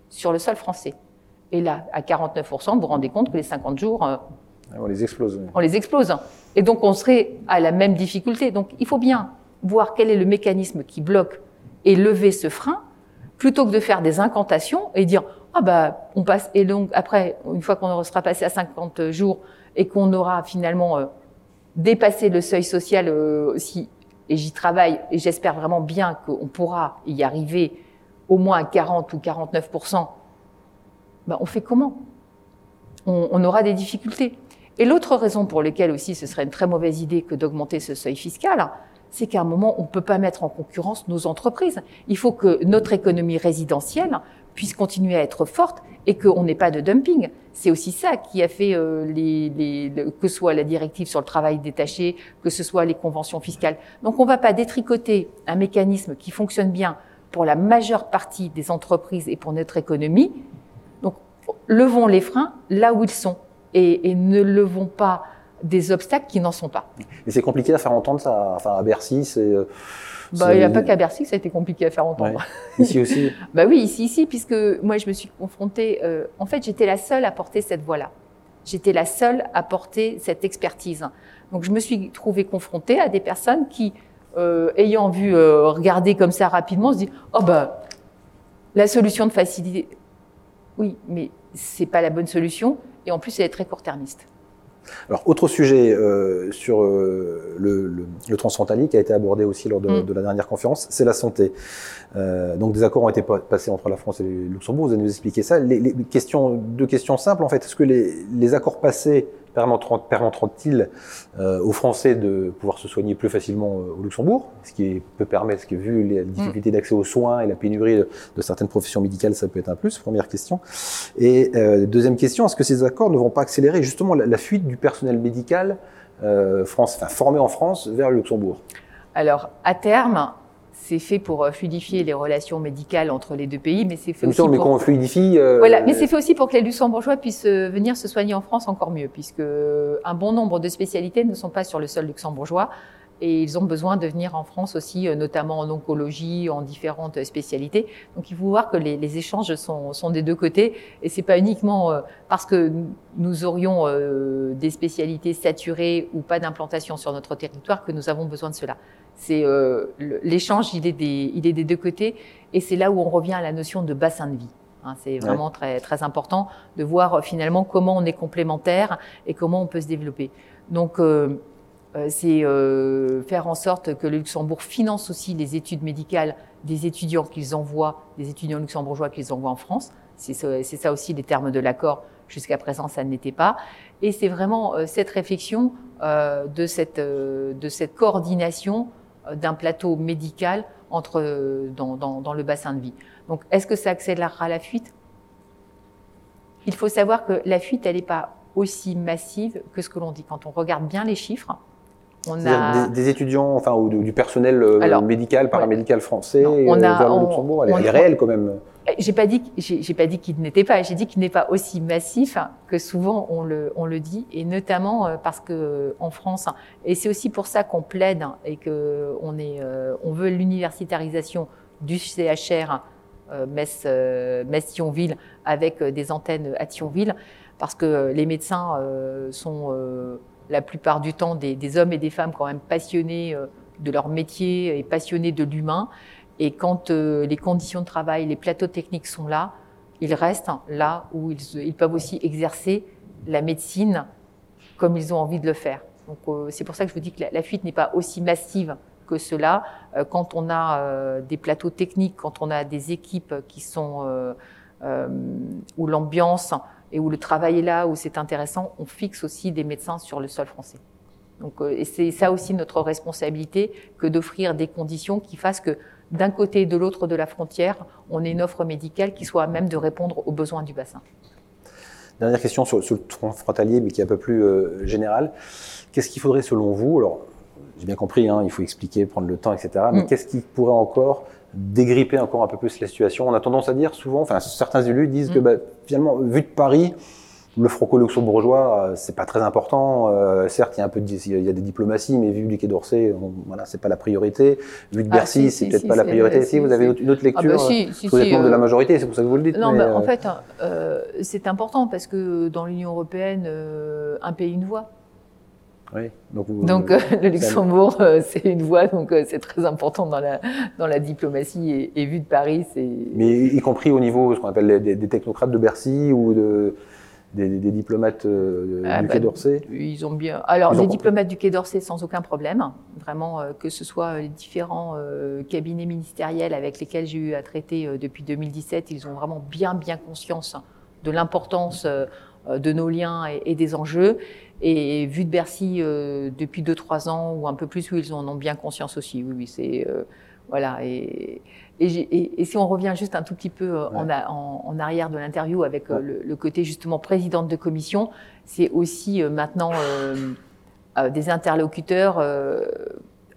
sur le sol français. Et là, à 49%, vous vous rendez compte que les 50 jours, euh, on les explose. On les explose. Et donc on serait à la même difficulté. Donc il faut bien voir quel est le mécanisme qui bloque et lever ce frein, plutôt que de faire des incantations et dire ah bah on passe et donc après une fois qu'on sera passé à 50 jours et qu'on aura finalement euh, dépassé le seuil social euh, aussi et j'y travaille et j'espère vraiment bien qu'on pourra y arriver au moins à 40 ou 49% bah on fait comment? On, aura des difficultés. Et l'autre raison pour laquelle aussi ce serait une très mauvaise idée que d'augmenter ce seuil fiscal, c'est qu'à un moment, on ne peut pas mettre en concurrence nos entreprises. Il faut que notre économie résidentielle puisse continuer à être forte et qu'on n'ait pas de dumping. C'est aussi ça qui a fait euh, les, les, que soit la directive sur le travail détaché, que ce soit les conventions fiscales. Donc on ne va pas détricoter un mécanisme qui fonctionne bien pour la majeure partie des entreprises et pour notre économie. Donc levons les freins là où ils sont et, et ne levons pas des obstacles qui n'en sont pas. Et c'est compliqué à faire entendre ça. Enfin, à Bercy, c'est. Euh, bah, il n'y a pas qu'à Bercy que ça a été compliqué à faire entendre. Ici aussi Bah oui, ici, ici, puisque moi, je me suis confrontée. Euh, en fait, j'étais la seule à porter cette voix-là. J'étais la seule à porter cette expertise. Donc, je me suis trouvée confrontée à des personnes qui, euh, ayant vu euh, regarder comme ça rapidement, se disent Oh, bah, la solution de facilité. Oui, mais c'est pas la bonne solution. Et en plus, elle est très court-termiste. Alors, autre sujet euh, sur euh, le, le, le, transfrontalier qui a été abordé aussi lors de, mm. de la dernière conférence, c'est la santé. Euh, donc, des accords ont été passés entre la France et le Luxembourg. Vous allez nous expliquer ça. Les, les questions, deux questions simples en fait. Est-ce que les, les accords passés permettront-ils euh, aux Français de pouvoir se soigner plus facilement euh, au Luxembourg, ce qui peut permettre, vu les difficultés mm. d'accès aux soins et la pénurie de, de, certaines professions médicales, ça peut être un plus. Première question. Et euh, deuxième question, est-ce que ces accords ne vont pas accélérer justement la, la fuite du personnel médical euh, France, enfin, formé en France vers le Luxembourg? Alors, à terme, c'est fait pour euh, fluidifier les relations médicales entre les deux pays, mais c'est fait aussi mais pour... quand on fluidifie. Euh... Voilà, mais c'est fait aussi pour que les Luxembourgeois puissent euh, venir se soigner en France encore mieux, puisque un bon nombre de spécialités ne sont pas sur le sol luxembourgeois et ils ont besoin de venir en France aussi, euh, notamment en oncologie, en différentes spécialités. Donc il faut voir que les, les échanges sont, sont, des deux côtés et c'est pas uniquement parce que nous aurions des spécialités saturées ou pas d'implantation sur notre territoire que nous avons besoin de cela. C'est euh, l'échange, il est des, il est des deux côtés, et c'est là où on revient à la notion de bassin de vie. Hein, c'est vraiment ouais. très très important de voir euh, finalement comment on est complémentaire et comment on peut se développer. Donc euh, euh c'est euh, faire en sorte que le Luxembourg finance aussi les études médicales des étudiants qu'ils envoient, des étudiants luxembourgeois qu'ils envoient en France. C'est ça aussi les termes de l'accord. Jusqu'à présent, ça ne l'était pas. Et c'est vraiment euh, cette réflexion de cette de cette coordination euh, d'un plateau médical entre, euh, dans, dans, dans, le bassin de vie. Donc, est-ce que ça accélérera la fuite? Il faut savoir que la fuite, elle n'est pas aussi massive que ce que l'on dit. Quand on regarde bien les chiffres, on a des, des, étudiants, enfin, ou du personnel euh, Alors, médical, paramédical ouais. français on a, vers le Luxembourg, elle, on, elle est réelle quand même. J'ai pas dit, j'ai pas dit qu'il n'était pas. J'ai dit qu'il n'est pas aussi massif que souvent on le, on le dit, et notamment euh, parce que en France, et c'est aussi pour ça qu'on plaide et que on est, euh, on veut l'universitarisation du CHR euh, Metz, Metz Thionville avec des antennes à Thionville, parce que les médecins sont la plupart du temps des, des, hommes et des femmes quand même passionnés de leur métier et passionnés de l'humain. Et quand euh, les conditions de travail, les plateaux techniques sont là, ils restent là où ils, ils peuvent aussi exercer la médecine comme ils ont envie de le faire. Donc euh, c'est pour ça que je vous dis que la, fuite n'est pas aussi massive que cela. Euh, quand on a euh, des plateaux techniques, quand on a des équipes qui sont euh, euh, où l'ambiance et où le travail est là, où c'est intéressant, on fixe aussi des médecins sur le sol français. Donc, et c'est ça aussi notre responsabilité que d'offrir des conditions qui fassent que d'un côté et de l'autre de la frontière, on ait une offre médicale qui soit à même de répondre aux besoins du bassin. Dernière question sur, sur le front frontalier, mais qui est un peu plus euh, générale. Qu'est-ce qu'il faudrait selon vous Alors, j'ai bien compris, hein, il faut expliquer, prendre le temps, etc. Mais mm. qu'est-ce qui pourrait encore dégripper encore un peu plus la situation? On a tendance à dire souvent, enfin certains élus disent mm. que bah, finalement, vu de Paris, le franco-luxembourgeois, euh, c'est pas très important. Euh, certes, il y a un peu de, il y a des diplomaties, mais vu du Quai d'Orsay, voilà, c'est pas la priorité. Vu de ah, Bercy, ah, si, c'est si, peut-être si, pas la priorité. Si, vous avez une autre lecture, ah, bah, si, si, vous êtes membre de la majorité, c'est pour ça que vous le dites. Non, mais, bah, en fait, euh, c'est important parce que dans l'Union européenne, un pays une voix. Oui, donc, vous, donc euh, le Luxembourg, c'est une voix, donc c'est très important dans la, dans la diplomatie et, et vu de Paris, c'est. Mais y compris au niveau, ce qu'on appelle des, des technocrates de Bercy ou de des, des, diplomates euh, ah, du bah, Quai d'Orsay Ils ont bien. Alors, ils des diplomates du Quai d'Orsay sans aucun problème. Vraiment, euh, que ce soit les différents euh, cabinets ministériels avec lesquels j'ai eu à traiter depuis 2017, ils ont vraiment bien, bien conscience de l'importance de nos liens et, des enjeux. Et vu de Bercy depuis 2-3 ans ou un peu plus, où ils en ont bien conscience aussi. Oui, oui, c'est voilà. Et, et, si on revient juste un tout petit peu en, en, arrière de l'interview avec le, le, côté justement présidente de commission, c'est aussi maintenant des interlocuteurs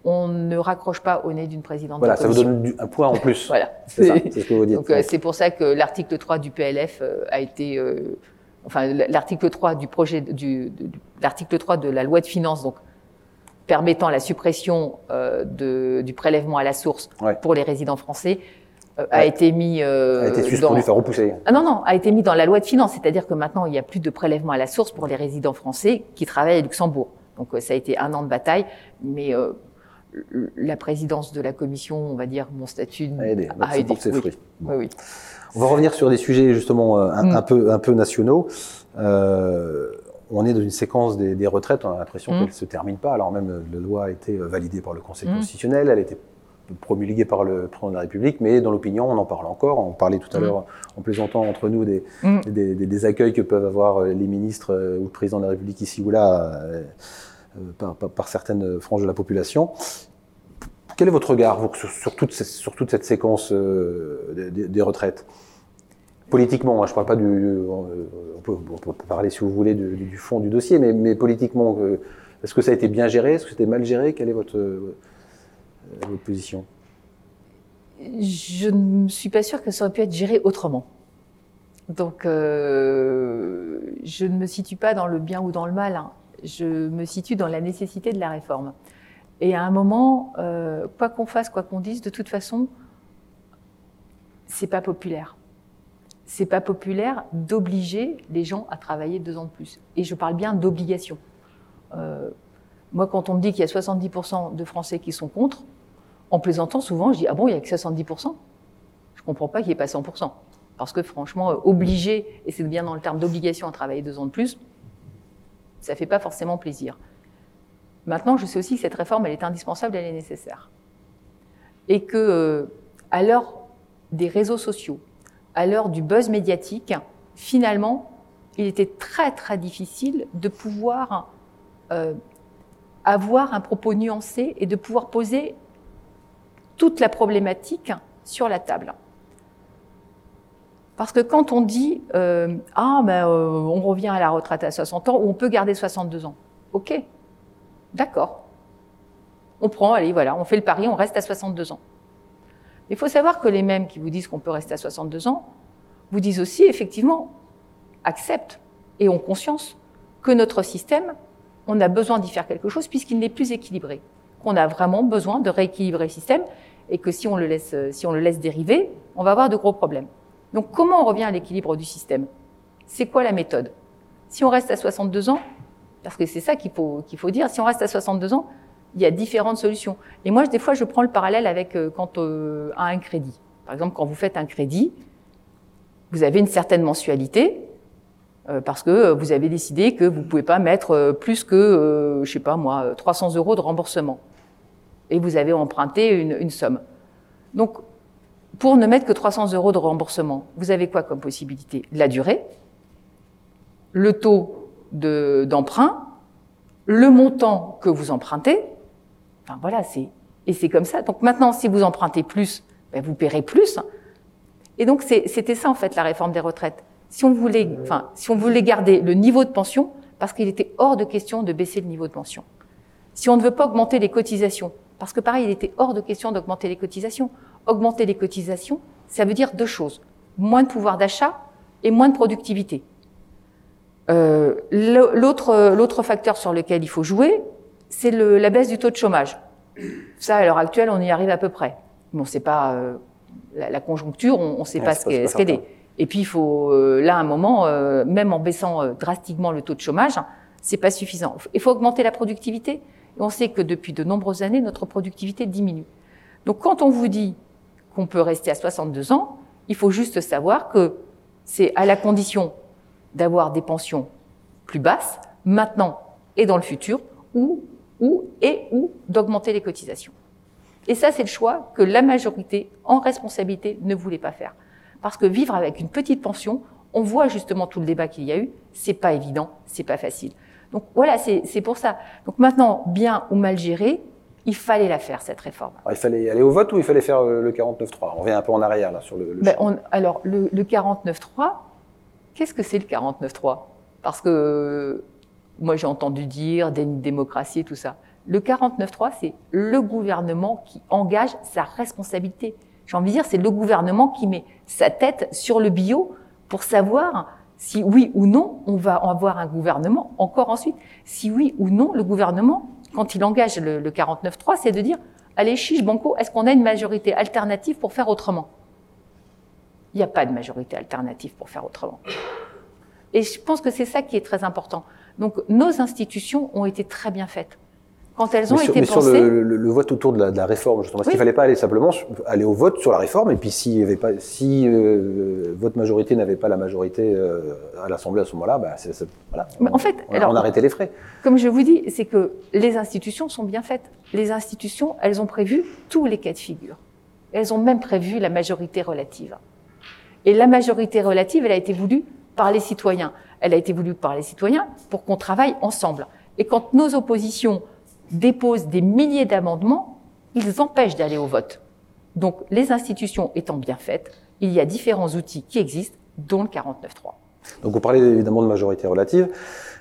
on ne raccroche pas au nez d'une présidente voilà, de commission. ça vous donne un point en plus. voilà. C'est ce que vous dites. Donc, euh, c'est pour ça que l'article 3 du PLF euh, a été, euh, enfin, l'article 3 du projet, du, l'article 3 de la loi de finances, donc, permettant la suppression de, du prélèvement à la source pour les résidents français, a été mis a été suspendu, dans... repousser. Ah non non, a été mis dans la loi de finances, c'est-à-dire que maintenant il n'y a plus de prélèvement à la source pour les résidents français qui travaillent à Luxembourg. Donc ça a été un an de bataille, mais la présidence de la commission, on va dire, mon statut a aidé. A aidé. Ses fruits. Oui, oui. On va revenir sur des sujets justement euh, mm. un, peu, un peu nationaux. Euh, on est dans une séquence des, retraites, on a l'impression mm. qu'elle ne se termine pas, alors même la loi a été validée par le Conseil mm. constitutionnel, elle a été promulguée par le président de la République, mais dans l'opinion, on en parle encore. On parlait tout à l'heure, en plaisantant entre nous, des, des, des, accueils que peuvent avoir les ministres ou le président de la République ici ou là par, par, certaines franges de la population. Quel est votre regard sur, toute, sur, toute, cette séquence euh, des, retraites? Politiquement, hein, je ne parle pas du. Euh, on peut, parler, si vous voulez, du, fond du dossier, mais, politiquement, euh, est-ce que ça a été bien géré? Est-ce que c'était mal géré? Quelle est votre, votre position? Je ne suis pas sûre que ça aurait pu être géré autrement. Donc, je ne me situe pas dans le bien ou dans le mal. Hein. Je me situe dans la nécessité de la réforme. Et à un moment, euh, quoi qu'on fasse, quoi qu'on dise, de toute façon, c'est pas populaire. C'est pas populaire d'obliger les gens à travailler deux ans de plus. Et je parle bien d'obligation. Euh, moi, quand on me dit qu'il y a 70% de Français qui sont contre, en plaisantant souvent, je dis ah bon, il y a que 70%. Je comprends pas qu'il n'y ait pas 100%. Parce que franchement, euh, obliger, et c'est bien dans le terme d'obligation à travailler deux ans de plus, ça fait pas forcément plaisir. Maintenant, je sais aussi que cette réforme, elle est indispensable, elle est nécessaire. Et que, euh, à l'heure des réseaux sociaux, à l'heure du buzz médiatique, finalement, il était très très difficile de pouvoir euh, avoir un propos nuancé et de pouvoir poser toute la problématique sur la table. Parce que quand on dit euh, ah ben on revient à la retraite à 60 ans ou on peut garder 62 ans, ok, D'accord. On prend, allez, voilà, on fait le pari, on reste à 62 ans. Il faut savoir que les mêmes qui vous disent qu'on peut rester à 62 ans, vous disent aussi, effectivement, acceptent et ont conscience que notre système, on a besoin d'y faire quelque chose puisqu'il n'est plus équilibré. Qu'on a vraiment besoin de rééquilibrer le système et que si on le laisse, dériver, on va avoir de gros problèmes. Donc, comment on revient à l'équilibre du système? C'est quoi la méthode? Si on reste à 62 ans, parce que c'est ça qu'il faut, qu'il faut dire. Si on reste à 62 ans, il y a différentes solutions. Et moi, des fois, je prends le parallèle avec euh, quand euh, à un crédit. Par exemple, quand vous faites un crédit, vous avez une certaine mensualité euh, parce que vous avez décidé que vous pouvez pas mettre plus que, je sais pas moi, 300 euros de remboursement. Et vous avez emprunté une, une somme. Donc, pour ne mettre que 300 euros de remboursement, vous avez quoi comme possibilité? La durée, le taux d'emprunt, le montant que vous empruntez. Enfin voilà, c'est et c'est comme ça. Donc maintenant, si vous empruntez plus, ben, vous paierez plus. Et donc c'était ça en fait la réforme des retraites. Si on voulait, enfin, si on voulait garder le niveau de pension, parce qu'il était hors de question de baisser le niveau de pension. Si on ne veut pas augmenter les cotisations, parce que pareil, il était hors de question d'augmenter les cotisations. Augmenter les cotisations, ça veut dire deux choses moins de pouvoir d'achat et moins de productivité. Euh, l'autre, l'autre facteur sur lequel il faut jouer, c'est la baisse du taux de chômage. Ça, à l'heure actuelle, on y arrive à peu près. Mais on ne sait pas euh, la, conjoncture, on ne sait pas ce, qu'elle est. Et puis, il faut euh, là un moment, même en baissant drastiquement le taux de chômage, c'est pas suffisant. Il faut augmenter la productivité. Et on sait que depuis de nombreuses années, notre productivité diminue. Donc, quand on vous dit qu'on peut rester à 62 ans, il faut juste savoir que c'est à la condition d'avoir des pensions plus basses, maintenant et dans le futur, ou, ou et ou d'augmenter les cotisations. Et ça, c'est le choix que la majorité, en responsabilité, ne voulait pas faire. Parce que vivre avec une petite pension, On voit justement tout le débat qu'il y a eu. C'est pas évident, c'est pas facile. Donc voilà, c'est pour ça. Donc maintenant, bien ou mal géré, il fallait la faire, cette réforme. Alors, il fallait aller au vote ou il fallait faire le 49-3 On revient un peu en arrière là sur le. le ben, on, alors, le, le 49-3, qu'est-ce que c'est le 49-3 Parce que moi, j'ai entendu dire démocratie et tout ça. Le 49-3, c'est le gouvernement qui engage sa responsabilité. J'ai envie de dire, c'est le gouvernement qui met sa tête sur le bio pour savoir si oui ou non on va avoir un gouvernement. Encore ensuite, si oui ou non le gouvernement, quand il engage le, le 49-3, c'est de dire, allez, chiche banco, est-ce qu'on a une majorité alternative pour faire autrement? Il n'y a pas de majorité alternative pour faire autrement. Et je pense que c'est ça qui est très important. Donc nos institutions ont été très bien faites. Quand elles ont mais sur, été mais pensées, sur le, le, le, vote autour de la, de la réforme, justement, est-ce Oui. qu'il fallait pas aller simplement aller au vote sur la réforme et puis s'il y avait pas, si euh, votre majorité n'avait pas la majorité euh, à l'Assemblée à ce moment-là, bah, voilà, Mais on, en fait, on, alors- on arrêtait les frais. comme je vous dis, c'est que les institutions sont bien faites. Les institutions, elles ont prévu tous les cas de figure. Elles ont même prévu la majorité relative. Et la majorité relative, elle a été voulue par les citoyens. Elle a été voulue par les citoyens pour qu'on travaille ensemble. Et quand nos oppositions déposent des milliers d'amendements, ils empêchent d'aller au vote. Donc, les institutions étant bien faites, il y a différents outils qui existent, dont le 49.3. Donc vous parlez évidemment de majorité relative.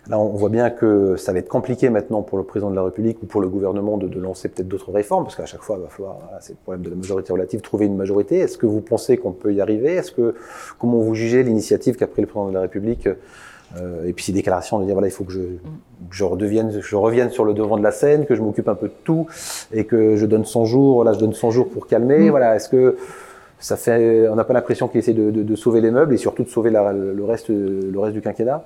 Là, on voit bien que ça va être compliqué maintenant pour le président de la République ou pour le gouvernement de, de lancer peut-être d'autres réformes, parce qu'à chaque fois, il va falloir, voilà, c'est le problème de la majorité relative, trouver une majorité. Est-ce que vous pensez qu'on peut y arriver? Est-ce que comment vous jugez l'initiative qu'a pris le président de la République euh, et puis ces déclarations de dire voilà, il faut que je, que je redevienne, je revienne sur le devant de la scène, que je m'occupe un peu de tout et que je donne 100 jours. Là, je donne 100 jours pour calmer. Mm. Voilà, est-ce que ça fait, on n'a pas l'impression qu'il essaie de, de, de sauver les meubles et surtout de sauver la- le reste, le reste du quinquennat?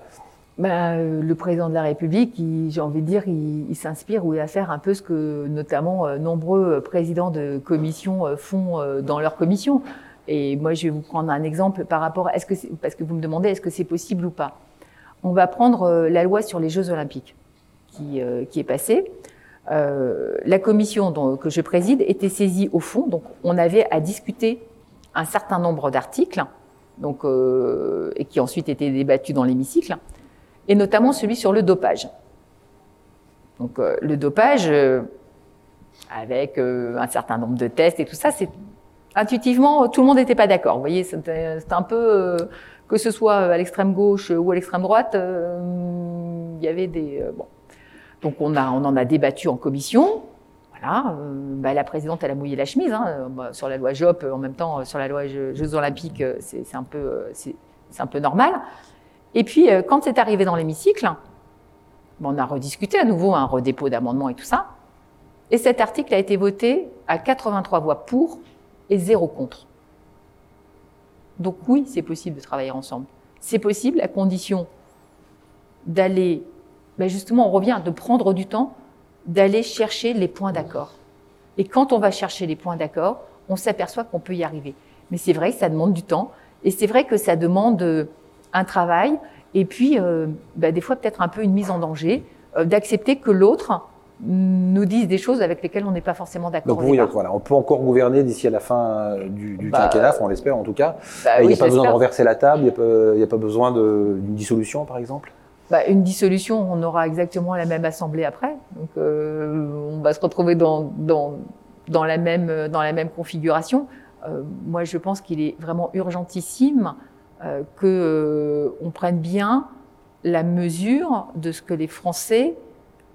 Ben, le président de la République, j'ai envie de dire, il, il s'inspire ou il va faire un peu ce que notamment euh, nombreux euh, présidents de commissions euh, font euh, dans leur commission. Et moi, je vais vous prendre un exemple par rapport est-ce que c'est- parce que vous me demandez est-ce que c'est possible ou pas? On va prendre euh, la loi sur les Jeux Olympiques qui, qui est passée. La commission dont- que je préside était saisie au fond, donc on avait à discuter un certain nombre d'articles, donc et qui ensuite étaient débattus dans l'hémicycle et notamment celui sur le dopage. Donc euh, le dopage, euh, avec euh, un certain nombre de tests et tout ça, c'est intuitivement tout le monde n'était pas d'accord. Vous voyez, c'était un peu que ce soit à l'extrême gauche ou à l'extrême droite, il y avait des. Donc on en a débattu en commission. Voilà, bah, la présidente elle a mouillé la chemise hein, bah, sur la loi Jop. En même temps, sur la loi Jeux, olympiques, c'est c'est c'est c'est un peu normal. Et puis, euh, quand c'est arrivé dans l'hémicycle, on a rediscuté à nouveau un redépôt d'amendements et tout ça. Et cet article a été voté à 83 voix pour et zéro contre. Donc oui, c'est possible de travailler ensemble. C'est possible à condition d'aller, ben justement, on revient, de prendre du temps, d'aller chercher les points d'accord. Et quand on va chercher les points d'accord, on s'aperçoit qu'on peut y arriver. Mais c'est vrai que ça demande du temps. Et c'est vrai que ça demande euh, un travail et puis euh, bah, des fois peut-être un peu une mise en danger, euh, d'accepter que l'autre nous dise des choses avec lesquelles on n'est pas forcément d'accord. Donc départ. voilà, on peut encore gouverner d'ici à la fin euh, du, du Bah, quinquennat, on l'espère en tout cas. Bah il n'y oui, a pas besoin de renverser la table, il n'y a, pas- il y a pas besoin d'une dissolution par exemple? Bah, une dissolution, on aura exactement la même assemblée après. Donc euh, on va se retrouver dans, dans, dans, la, même, dans la même configuration. Euh, moi, je pense qu'il est vraiment urgentissime euh, que euh, prenne bien la mesure de ce que les Français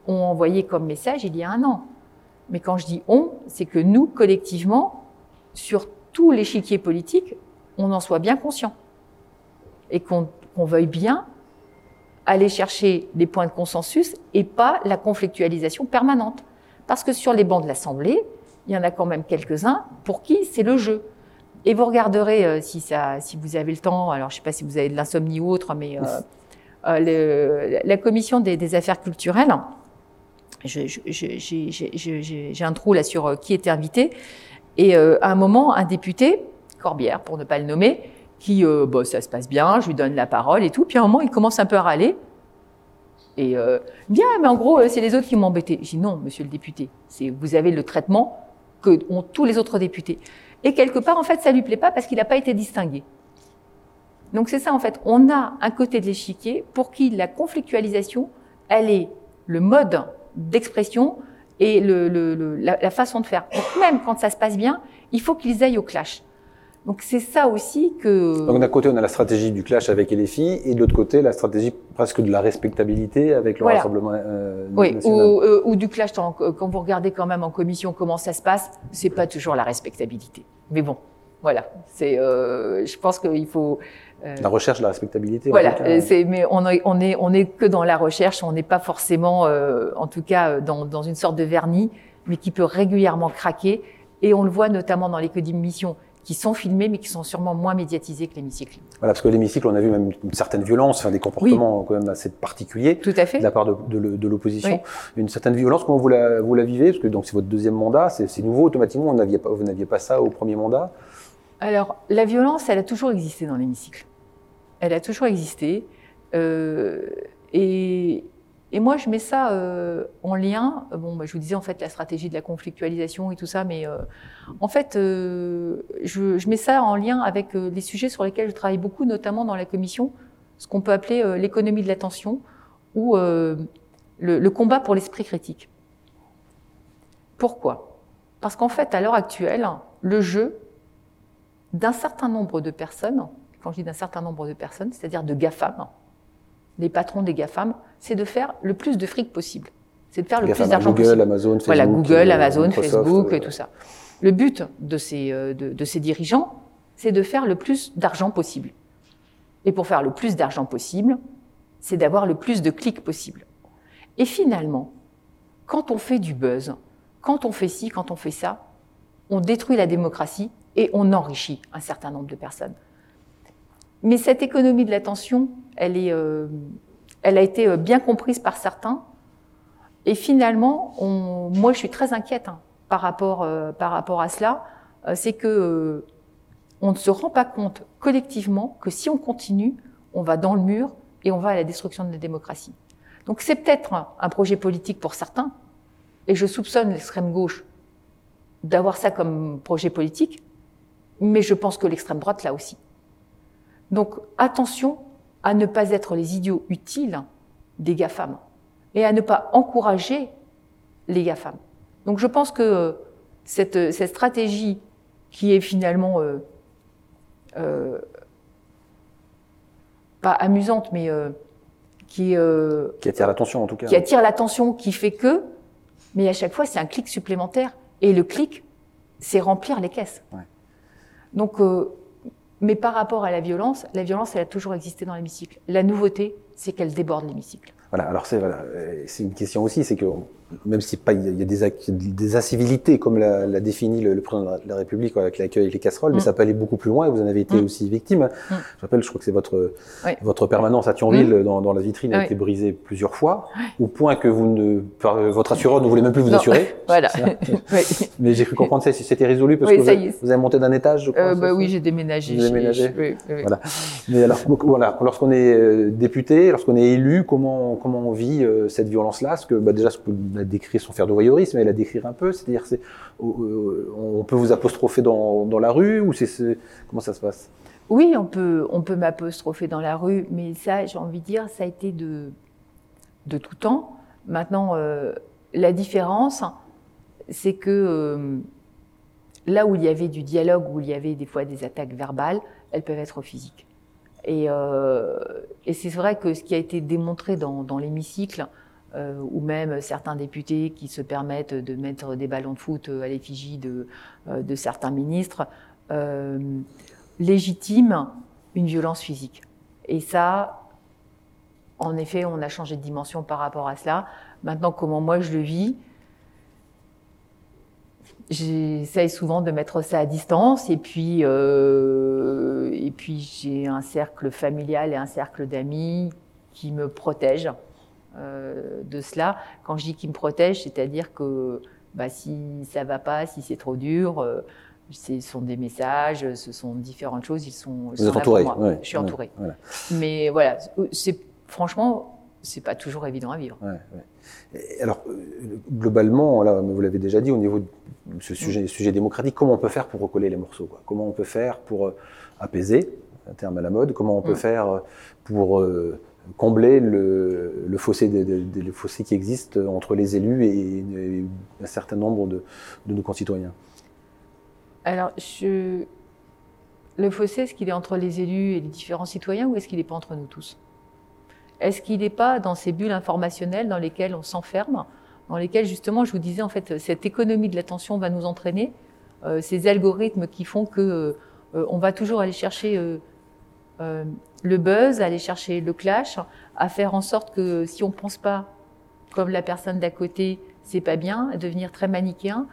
ont envoyé comme message il y a un an. Mais quand je dis on, c'est que nous, collectivement, sur tout l'échiquier politique, on en soit bien conscient. Et qu'on qu'on veuille bien aller chercher des points de consensus et pas la conflictualisation permanente. Parce que sur les bancs de l'Assemblée, il y en a quand même quelques-uns pour qui c'est le jeu. Et vous regarderez, euh, si, ça, si vous avez le temps, alors je ne sais pas si vous avez de l'insomnie ou autre, mais euh, euh, le- la commission des, des affaires culturelles, j'ai j'ai- j'ai- j'ai un trou là sur qui était invité, et euh, à un moment, un député, Corbière pour ne pas le nommer, qui, euh, bah, ça se passe bien, je lui donne la parole et tout. Puis à un moment, il commence un peu à râler. Et euh, bien, mais en gros, c'est les autres qui embêté. Je dis non, monsieur le député, c'est vous avez le traitement que ont tous les autres députés. Et quelque part, en fait, ça lui plaît pas parce qu'il n'a pas été distingué. Donc c'est ça en fait. On a un côté de l'échiquier pour qui la conflictualisation, elle est le mode d'expression et le, le, la, la, façon de faire. Donc même quand ça se passe bien, il faut qu'ils aillent au clash. Donc c'est ça aussi que. Donc d'un côté on a la stratégie du clash avec LFI et de l'autre côté la stratégie presque de la respectabilité avec le Rassemblement euh, oui, national. Ou, euh, ou du clash quand vous regardez quand même en commission comment ça se passe, c'est pas toujours la respectabilité. Mais bon, voilà. C'est, euh, je pense qu'il faut. Euh, la recherche de la respectabilité. Voilà. C'est, mais on est, on est, on est que dans la recherche. On n'est pas forcément, euh, en tout cas, dans, dans une sorte de vernis, mais qui peut régulièrement craquer. Et on le voit notamment dans les commissions qui sont filmés, mais qui sont sûrement moins médiatisés que l'hémicycle. Voilà, parce que l'hémicycle, on a vu même une certaine violence, enfin, des comportements oui. quand même assez particuliers Tout à fait. de la part de, de, de l'opposition. Oui. Une certaine violence, comment vous la, vous la vivez? Parce que donc c'est votre deuxième mandat, c'est nouveau automatiquement, vous n'aviez pas, vous n'aviez pas ça au premier mandat. Alors, la violence, elle a toujours existé dans l'hémicycle. Elle a toujours existé. Euh, et, et moi, je mets ça euh, en lien. Bon, bah, je vous disais en fait la stratégie de la conflictualisation et tout ça, mais euh, en fait, euh, je, mets ça en lien avec euh, les sujets sur lesquels je travaille beaucoup, notamment dans la commission, ce qu'on peut appeler euh, l'économie de l'attention ou le, le, combat pour l'esprit critique. Pourquoi? Parce qu'en fait, à l'heure actuelle, le jeu d'un certain nombre de personnes, quand je dis d'un certain nombre de personnes, c'est-à-dire de GAFAM, les patrons des GAFAM, c'est de faire le plus de fric possible. C'est de faire le GAFAM, plus d'argent Google, possible. Amazon, Facebook, voilà, Google, euh, Amazon, Microsoft, Facebook euh, et tout ça. Le but de ces, euh, de, de ces dirigeants, c'est de faire le plus d'argent possible. Et pour faire le plus d'argent possible, c'est d'avoir le plus de clics possible. Et finalement, quand on fait du buzz, quand on fait ci, quand on fait ça, on détruit la démocratie et on enrichit un certain nombre de personnes. Mais cette économie de l'attention, euh, elle a été bien comprise par certains. Et finalement, moi, je suis très inquiète hein, par, rapport, euh, par rapport à cela. Euh, c'est que euh, on ne se rend pas compte collectivement que si on continue, on va dans le mur et on va à la destruction de la démocratie. Donc c'est peut-être un, projet politique pour certains, et je soupçonne l'extrême gauche d'avoir ça comme projet politique, mais je pense que l'extrême droite l'a aussi. Donc attention à ne pas être les idiots utiles des GAFAM et à ne pas encourager les GAFAM. Donc je pense que cette, cette stratégie qui est finalement euh, euh, pas amusante, mais euh, qui, euh, Qui attire l'attention en tout cas. qui attire l'attention, qui fait que, mais à chaque fois c'est un clic supplémentaire. Et le clic, c'est remplir les caisses. Ouais. Donc, euh, mais par rapport à la violence, la violence, elle a toujours existé dans l'hémicycle. La nouveauté, c'est qu'elle déborde l'hémicycle. Voilà, alors c'est euh, une question aussi, c'est que même si pas il y a des, des incivilités comme l'a, l'a défini le, le président de la- République avec l'accueil et les casseroles, mais Mm. ça peut aller beaucoup plus loin. et Vous en avez été Mm. aussi victime. Mm. Je rappelle, je crois que c'est votre Oui. votre permanence à Thionville dans, dans la vitrine a Oui. été brisée plusieurs fois, au point que vous ne par- votre assureur ne voulait même plus vous Non. assurer. Voilà. Mais j'ai cru comprendre que c'était résolu parce que vous ça avez, vous monté d'un étage, je crois. Euh, bah ça oui, j'ai déménagé. Vous j'ai- déménagé. Voilà. Mais alors, voilà, lorsqu'on est euh, député, lorsqu'on est élu, comment comment on vit euh, cette violence-là? Parce que bah, déjà, peux la décrire sans faire de voyeurisme, mais la décrire un peu. C'est-à-dire, c'est euh, on peut vous apostropher dans, la rue ou c'est comment ça se passe? Oui, on peut, on peut m'apostropher dans la rue, mais ça, j'ai envie de dire, ça a été de, de tout temps. Maintenant, euh, la différence, c'est que euh, là où il y avait du dialogue, où il y avait des fois des attaques verbales, elles peuvent être physiques. Et, euh, c'est vrai que ce qui a été démontré dans l'hémicycle, euh, ou même certains députés qui se permettent de mettre des ballons de foot à l'effigie de, euh, certains ministres, euh, légitime une violence physique. Et ça, en effet, on a changé de dimension par rapport à cela. Maintenant, comment moi je le vis J'essaye souvent de mettre ça à distance et puis, euh, j'ai un cercle familial et un cercle d'amis qui me protègent de cela. Quand je dis qu'ils me protègent, c'est-à-dire que bah, si ça va pas, si c'est trop dur, euh, ce sont des messages, ce sont différentes choses. Ils sont, Vous sont êtes entouré. moi. ouais, je suis ouais, voilà. Mais voilà, c'est franchement, c'est pas toujours évident à vivre. Ouais, alors, euh, globalement, là, vous l'avez déjà dit, au niveau de ce sujet, sujet démocratique, comment on peut faire pour recoller les morceaux quoi? Comment on peut faire pour euh, apaiser un terme à la mode. Comment on peut mm. faire pour euh, combler le, fossé, le fossé qui existe entre les élus et, un certain nombre de, nos concitoyens. Alors, le fossé, est-ce qu'il est entre les élus et les différents citoyens ou est-ce qu'il n'est pas entre nous tous? Est-ce qu'il n'est pas dans ces bulles informationnelles dans lesquelles on s'enferme, dans lesquelles justement, je vous disais, en fait, cette économie de l'attention va nous entraîner, euh, ces algorithmes qui font que euh, on va toujours aller chercher euh, le buzz, aller chercher le clash, à faire en sorte que si on pense pas comme la personne d'à côté, c'est pas bien, à devenir très manichéen.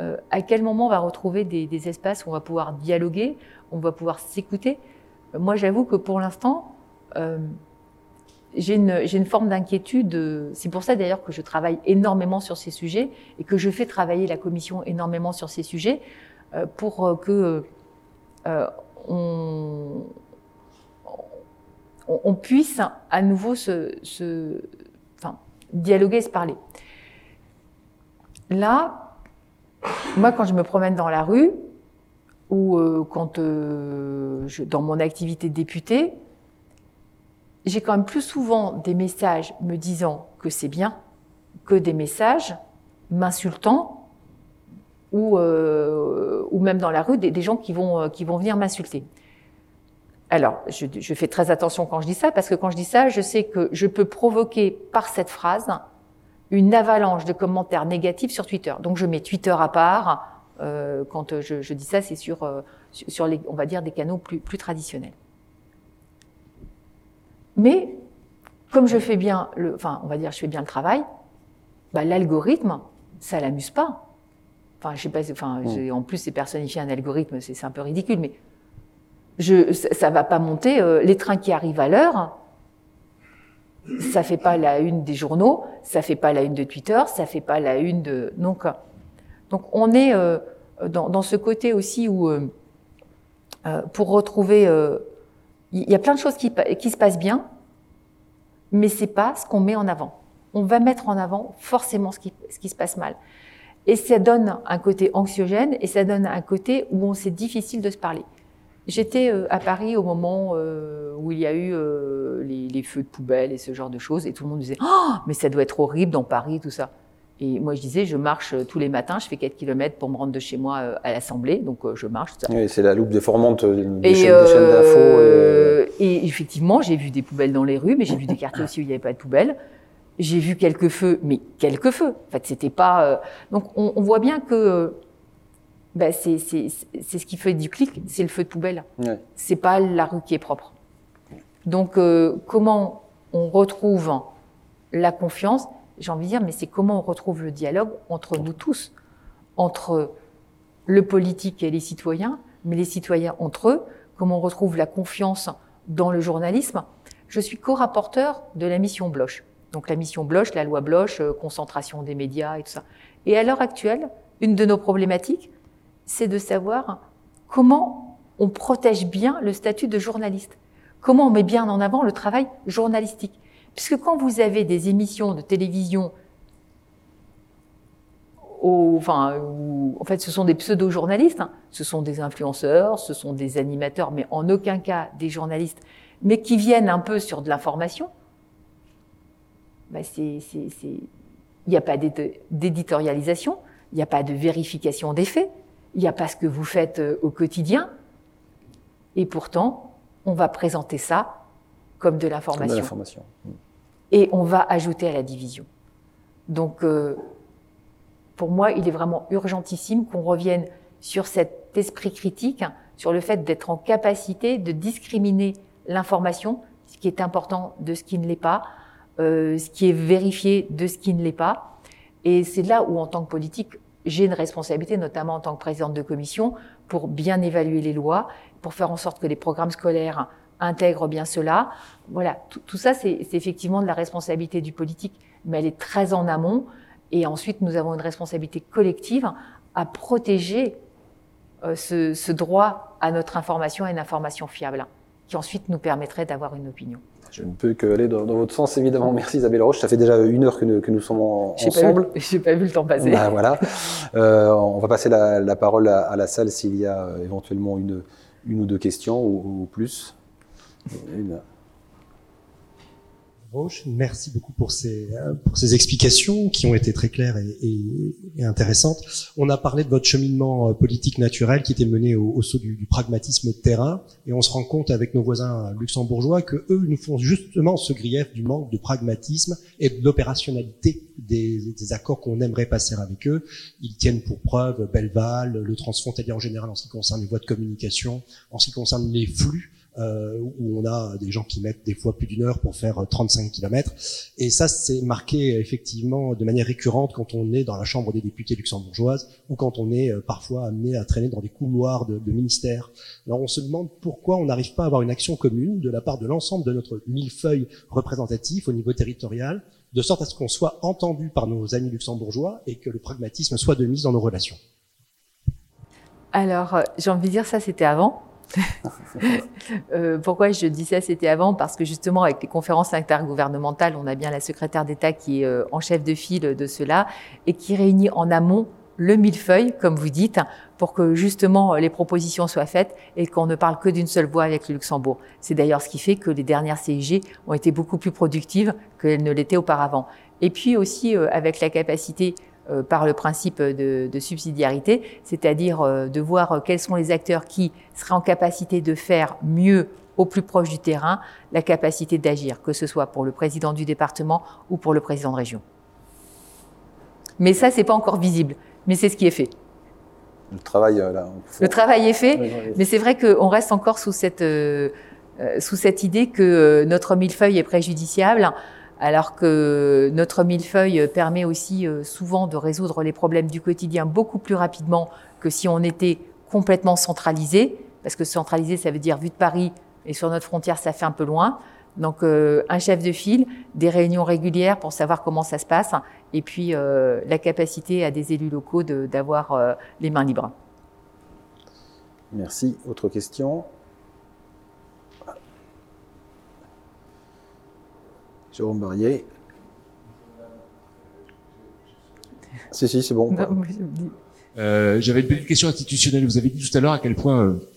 Euh, à quel moment on va retrouver des, espaces où on va pouvoir dialoguer, on va pouvoir s'écouter? Euh, Moi, j'avoue que pour l'instant, j'ai une, forme d'inquiétude. C'est pour ça d'ailleurs que je travaille énormément sur ces sujets et que je fais travailler la commission énormément sur ces sujets pour que on, on, puisse à nouveau se, enfin, dialoguer, se parler. Là, moi, quand je me promène dans la rue, ou euh, quand euh, dans mon activité de député, j'ai quand même plus souvent des messages me disant que c'est bien que des messages m'insultant ou, euh, ou même dans la rue des, des gens qui vont, qui vont venir m'insulter. Alors, je, fais très attention quand je dis ça, parce que quand je dis ça, je sais que je peux provoquer par cette phrase une avalanche de commentaires négatifs sur Twitter. Donc, je mets Twitter à part. Euh, quand je, dis ça, c'est sur, euh, sur les, on va dire, des canaux plus, plus traditionnels. Mais, comme je fais bien, le, enfin, on va dire, je fais bien le travail, bah, l'algorithme, ça l'amuse pas. Enfin, je sais pas, enfin, mmh. en plus, c'est personnifié un algorithme, c'est un peu ridicule, mais je, ça va pas monter. Euh, les trains qui arrivent à l'heure, ça fait pas la une des journaux, ça fait pas la une de Twitter, ça fait pas la une de donc donc on est euh, dans, dans, ce côté aussi où euh, pour retrouver il y a plein de choses qui, qui se passent bien, mais c'est pas ce qu'on met en avant. On va mettre en avant forcément ce qui, ce qui se passe mal. Et ça donne un côté anxiogène et ça donne un côté où c'est difficile de se parler. J'étais euh, à Paris au moment euh, où il y a eu euh, les, feux de poubelle et ce genre de choses, et tout le monde disait Oh, mais ça doit être horrible dans Paris, tout ça. Et moi, je disais, je marche tous les matins, je fais 4 km pour me rendre de chez moi à l'Assemblée, donc je marche. Tout ça. Oui, c'est la loupe déformante des, chaînes, d'infos. Et... effectivement, j'ai vu des poubelles dans les rues, mais j'ai vu des quartiers aussi où il n'y avait pas de poubelles. J'ai vu quelques feux, mais quelques feux. En fait, c'était pas. Donc, on, on, voit bien que bah, c'est ce qui fait du clic, c'est le feu de poubelle. Ouais. C'est pas la rue qui est propre. Donc, euh, comment on retrouve la confiance? J'ai envie de dire, mais c'est comment on retrouve le dialogue entre nous tous, entre le politique et les citoyens, mais les citoyens entre eux. Comment on retrouve la confiance dans le journalisme? Je suis co-rapporteur de la mission Bloch. Donc la mission Bloch, la loi Bloch, euh, concentration des médias et tout ça. Et à l'heure actuelle, une de nos problématiques, c'est de savoir comment on protège bien le statut de journaliste, comment on met bien en avant le travail journalistique. Puisque quand vous avez des émissions de télévision, enfin, en fait, ce sont des pseudo-journalistes, hein, ce sont des influenceurs, ce sont des animateurs, mais en aucun cas des journalistes, mais qui viennent un peu sur de l'information, bah il n'y a pas d'éditorialisation, il n'y a pas de vérification des faits, il n'y a pas ce que vous faites euh, au quotidien. Et pourtant, on va présenter ça comme de l'information. Mm. Et on va ajouter à la division. Donc, euh, pour moi, il est vraiment urgentissime qu'on revienne sur cet esprit critique, sur le fait d'être en capacité de discriminer l'information, ce qui est important de ce qui ne l'est pas, euh, ce qui est vérifié de ce qui ne l'est pas. Et c'est là où, en tant que politique, j'ai une responsabilité, notamment en tant que présidente de commission, pour bien évaluer les lois, pour faire en sorte que les programmes scolaires intègrent bien cela. Voilà, tout, ça, c'est effectivement de la responsabilité du politique, mais elle est très en amont. Et ensuite, nous avons une responsabilité collective à protéger euh, ce, ce droit à notre information et une information fiable, qui ensuite nous permettrait d'avoir une opinion. Je ne peux que aller dans, votre sens, évidemment. Merci Isabelle Roche. Ça fait déjà une heure que nous, que nous sommes ensemble. Je n'ai pas vu le temps passer. Bah, voilà. Euh, on va passer la, parole à, la salle s'il y a euh, éventuellement une, une ou deux questions ou, plus. Une. Merci beaucoup pour ces, pour ces explications qui ont été très claires et, et, et, intéressantes. On a parlé de votre cheminement euh, politique naturel qui était mené au, au saut du, du, pragmatisme de terrain et on se rend compte avec nos voisins luxembourgeois que eux nous font justement ce grief du manque de pragmatisme et de l'opérationnalité des, des, accords qu'on aimerait passer avec eux. Ils tiennent pour preuve Belval, le transfrontalier en général en ce qui concerne les voies de communication, en ce qui concerne les flux euh, où on a des gens qui mettent des fois plus d'une heure pour faire 35 euh, km. Et ça, c'est marqué effectivement de manière récurrente quand on est dans la Chambre des députés luxembourgeoises ou quand on est euh, parfois amené à traîner dans des couloirs de, de ministères. Alors on se demande pourquoi on n'arrive pas à avoir une action commune de la part de l'ensemble de notre millefeuille représentatif au niveau territorial, de sorte à ce qu'on soit entendu par nos amis luxembourgeois et que le pragmatisme soit de mise dans nos relations. Alors, j'ai envie de dire ça, c'était avant. euh, pourquoi je dis ça C'était avant? Parce que justement avec les conférences intergouvernementales, on a bien la secrétaire d'État qui est euh, en chef de file de cela et qui réunit en amont le millefeuille, comme vous dites, pour que justement les propositions soient faites et qu'on ne parle que d'une seule voix avec le Luxembourg. C'est d'ailleurs ce qui fait que les dernières CIG ont été beaucoup plus productives qu'elles ne l'étaient auparavant. Et puis aussi euh, avec la capacité euh, par le principe de, de subsidiarité, c'est-à-dire euh, de voir euh, quels sont les acteurs qui seraient en capacité de faire mieux au plus proche du terrain la capacité d'agir, que ce soit pour le président du département ou pour le président de région. Mais ça, c'est pas encore visible, mais c'est ce qui est fait. Le travail, là, faut... Le travail est fait, mais c'est vrai qu'on reste encore sous cette, euh, sous cette idée que notre millefeuille est préjudiciable alors que notre millefeuille permet aussi euh, souvent de résoudre les problèmes du quotidien beaucoup plus rapidement que si on était complètement centralisé, parce que centralisé, ça veut dire vu de Paris, et sur notre frontière, ça fait un peu loin. Donc euh, un chef de file, des réunions régulières pour savoir comment ça se passe, et puis euh, la capacité à des élus locaux d'avoir les mains libres. Merci. Autre question? Jérôme Barrier. Si, si, c'est bon. Euh, J'avais une petite question institutionnelle. Vous avez dit tout à l'heure à quel point euh,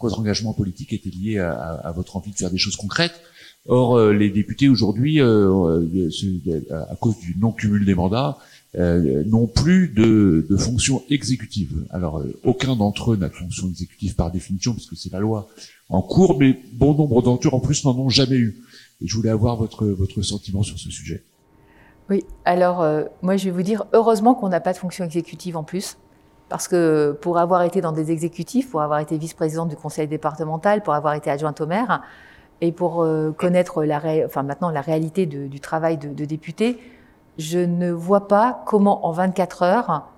votre engagement politique était lié à, à, à, votre envie de faire des choses concrètes. Or, euh, les députés aujourd'hui, euh, euh, à cause du non-cumul des mandats, n'ont plus de, de fonction exécutive. Alors, aucun d'entre eux n'a de fonction exécutive par définition, puisque c'est la loi en cours, mais bon nombre d'entre eux en plus n'en ont jamais eu. Et je voulais avoir votre, votre sentiment sur ce sujet. Oui, alors euh, moi je vais vous dire, heureusement qu'on n'a pas de fonction exécutive en plus. Parce que pour avoir été dans des exécutifs, pour avoir été vice-présidente du conseil départemental, pour avoir été adjointe au maire, et pour euh, connaître la enfin, maintenant la réalité du travail de, député, je ne vois pas comment en 24 heures,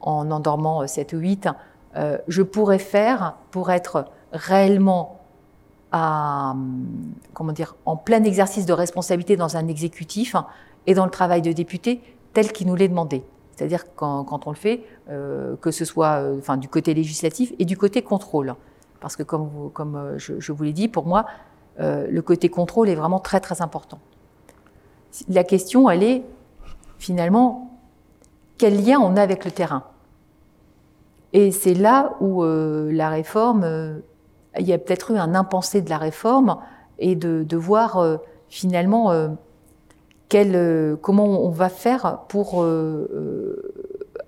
en endormant 7 ou 8, euh, je pourrais faire pour être réellement comment dire, en plein exercice de responsabilité dans un exécutif et dans le travail de député tel qu'il nous l'est demandé. C'est-à-dire quand, on le fait, euh, que ce soit euh, enfin, du côté législatif et du côté contrôle. Parce que comme, euh, je, vous l'ai dit, pour moi, le côté contrôle est vraiment très très important. La question, elle est finalement, quel lien on a avec le terrain? Et c'est là où la réforme il y a peut-être eu un impensé de la réforme et de, de voir euh, finalement euh, quel, euh, comment on va faire pour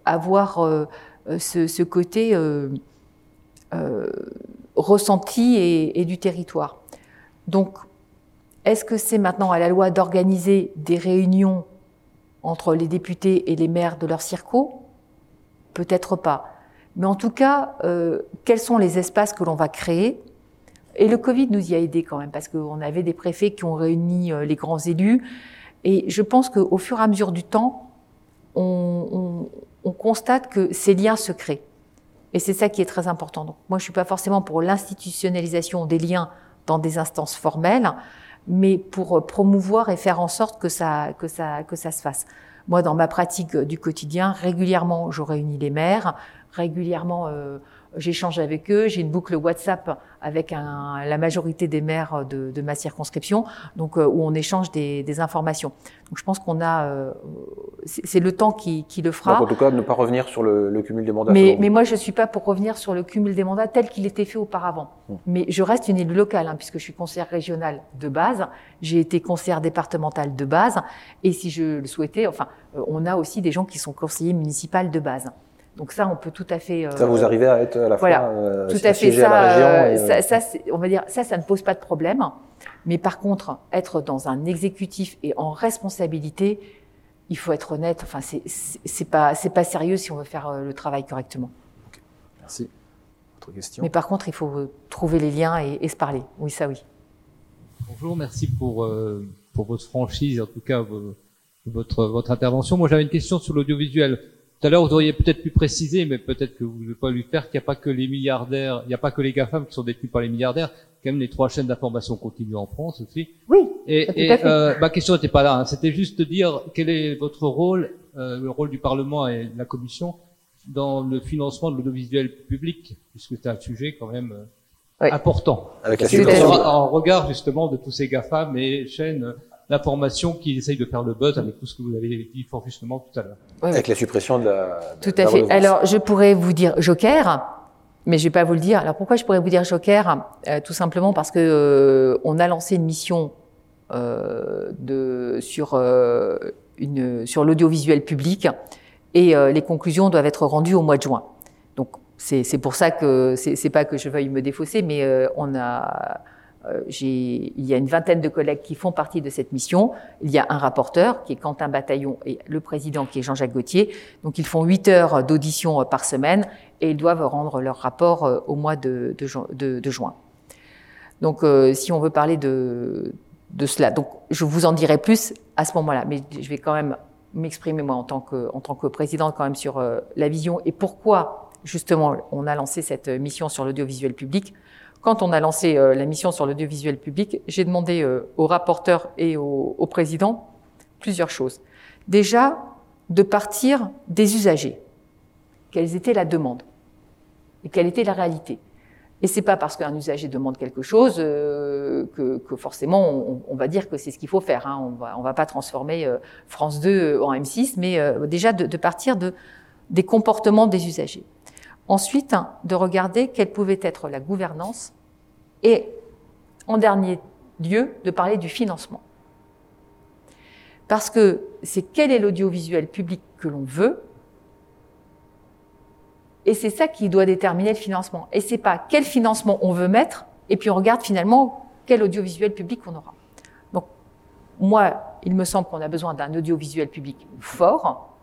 avoir ce, ce, côté ressenti et, et, du territoire. Donc, est-ce que c'est maintenant à la loi d'organiser des réunions entre les députés et les maires de leur circo? Peut-être pas. Mais en tout cas, euh, quels sont les espaces que l'on va créer? Et le Covid nous y a aidé quand même, parce qu'on avait des préfets qui ont réuni euh, les grands élus. Et je pense qu'au fur et à mesure du temps, on, on, on constate que ces liens se créent. Et c'est ça qui est très important. Donc, moi, je suis pas forcément pour l'institutionnalisation des liens dans des instances formelles, mais pour promouvoir et faire en sorte que ça, que ça se fasse. Moi, dans ma pratique du quotidien, régulièrement, je réunis les maires, régulièrement j'échange avec eux, j'ai une boucle WhatsApp avec un, la majorité des maires de, de ma circonscription, donc euh, où on échange des, des, informations. Donc je pense qu'on a, euh, c'est le temps qui, qui le fera. Donc, en tout cas, ne pas revenir sur le, le cumul des mandats. Mais, mais moi, je suis pas pour revenir sur le cumul des mandats tel qu'il était fait auparavant. Mmh. Mais je reste une élue locale, hein, puisque je suis conseillère régionale de base, j'ai été conseillère départementale de base, et si je le souhaitais, enfin, euh, on a aussi des gens qui sont conseillers municipaux de base. Donc ça, on peut tout à fait. Euh, ça vous arrivez à être à la voilà, fois euh, tout à fait ça. À la région euh, et, ça, ça on va dire ça, ça ne pose pas de problème. Mais par contre, être dans un exécutif et en responsabilité, il faut être honnête. Enfin, c'est c'est pas c'est pas sérieux si on veut faire le travail correctement. Okay. Merci. Autre question. Mais par contre, il faut trouver les liens et, et se parler. Oui, ça, oui. Bonjour, merci pour euh, pour votre franchise, en tout cas votre votre intervention. Moi, j'avais une question sur l'audiovisuel. Tout à l'heure, vous auriez peut-être pu préciser, mais peut-être que vous ne voulez pas lui faire, qu'il n'y a pas que les milliardaires, il n'y a pas que les GAFAM qui sont détenus par les milliardaires, quand même les trois chaînes d'information continuent en France aussi. Oui. Et, et euh, ma question n'était pas là, hein. c'était juste de dire quel est votre rôle, euh, le rôle du Parlement et de la Commission dans le financement de l'audiovisuel public, puisque c'est un sujet quand même euh, oui. important. Avec la en, en regard justement de tous ces GAFAM et chaînes l'information qui essaye de faire le buzz avec tout ce que vous avez dit fort justement tout à l'heure. Ouais, avec la suppression de la. Tout de à la fait. redevance. Alors, je pourrais vous dire Joker, mais je vais pas vous le dire. Alors, pourquoi je pourrais vous dire Joker? Euh, Tout simplement parce que euh, on a lancé une mission euh, de sur euh, une sur l'audiovisuel public et euh, les conclusions doivent être rendues au mois de juin. Donc, c'est pour ça que c'est pas que je veuille me défausser, mais euh, on a il y a une vingtaine de collègues qui font partie de cette mission. Il y a un rapporteur qui est Quentin Bataillon et le président qui est Jean-Jacques Gauthier. Donc ils font huit heures d'audition par semaine et ils doivent rendre leur rapport au mois de, juin. Donc euh, si on veut parler de, cela, donc je vous en dirai plus à ce moment-là, mais je vais quand même m'exprimer moi en tant que en présidente quand même sur euh, la vision et pourquoi justement on a lancé cette mission sur l'audiovisuel public quand on a lancé euh, la mission sur l'audiovisuel public, j'ai demandé euh, au rapporteur et au, au, président plusieurs choses. Déjà, de partir des usagers. Quelles étaient la demande? Et quelle était la réalité? Et c'est pas parce qu'un usager demande quelque chose euh, que, forcément on, va dire que c'est ce qu'il faut faire. Hein. On va, va pas transformer France 2 en M6, mais déjà de, partir de, des comportements des usagers. Ensuite, de regarder quelle pouvait être la gouvernance et, en dernier lieu, de parler du financement. Parce que c'est quel est l'audiovisuel public que l'on veut, et c'est ça qui doit déterminer le financement. Et c'est pas quel financement on veut mettre, et puis on regarde finalement quel audiovisuel public on aura. Donc, moi, il me semble qu'on a besoin d'un audiovisuel public fort,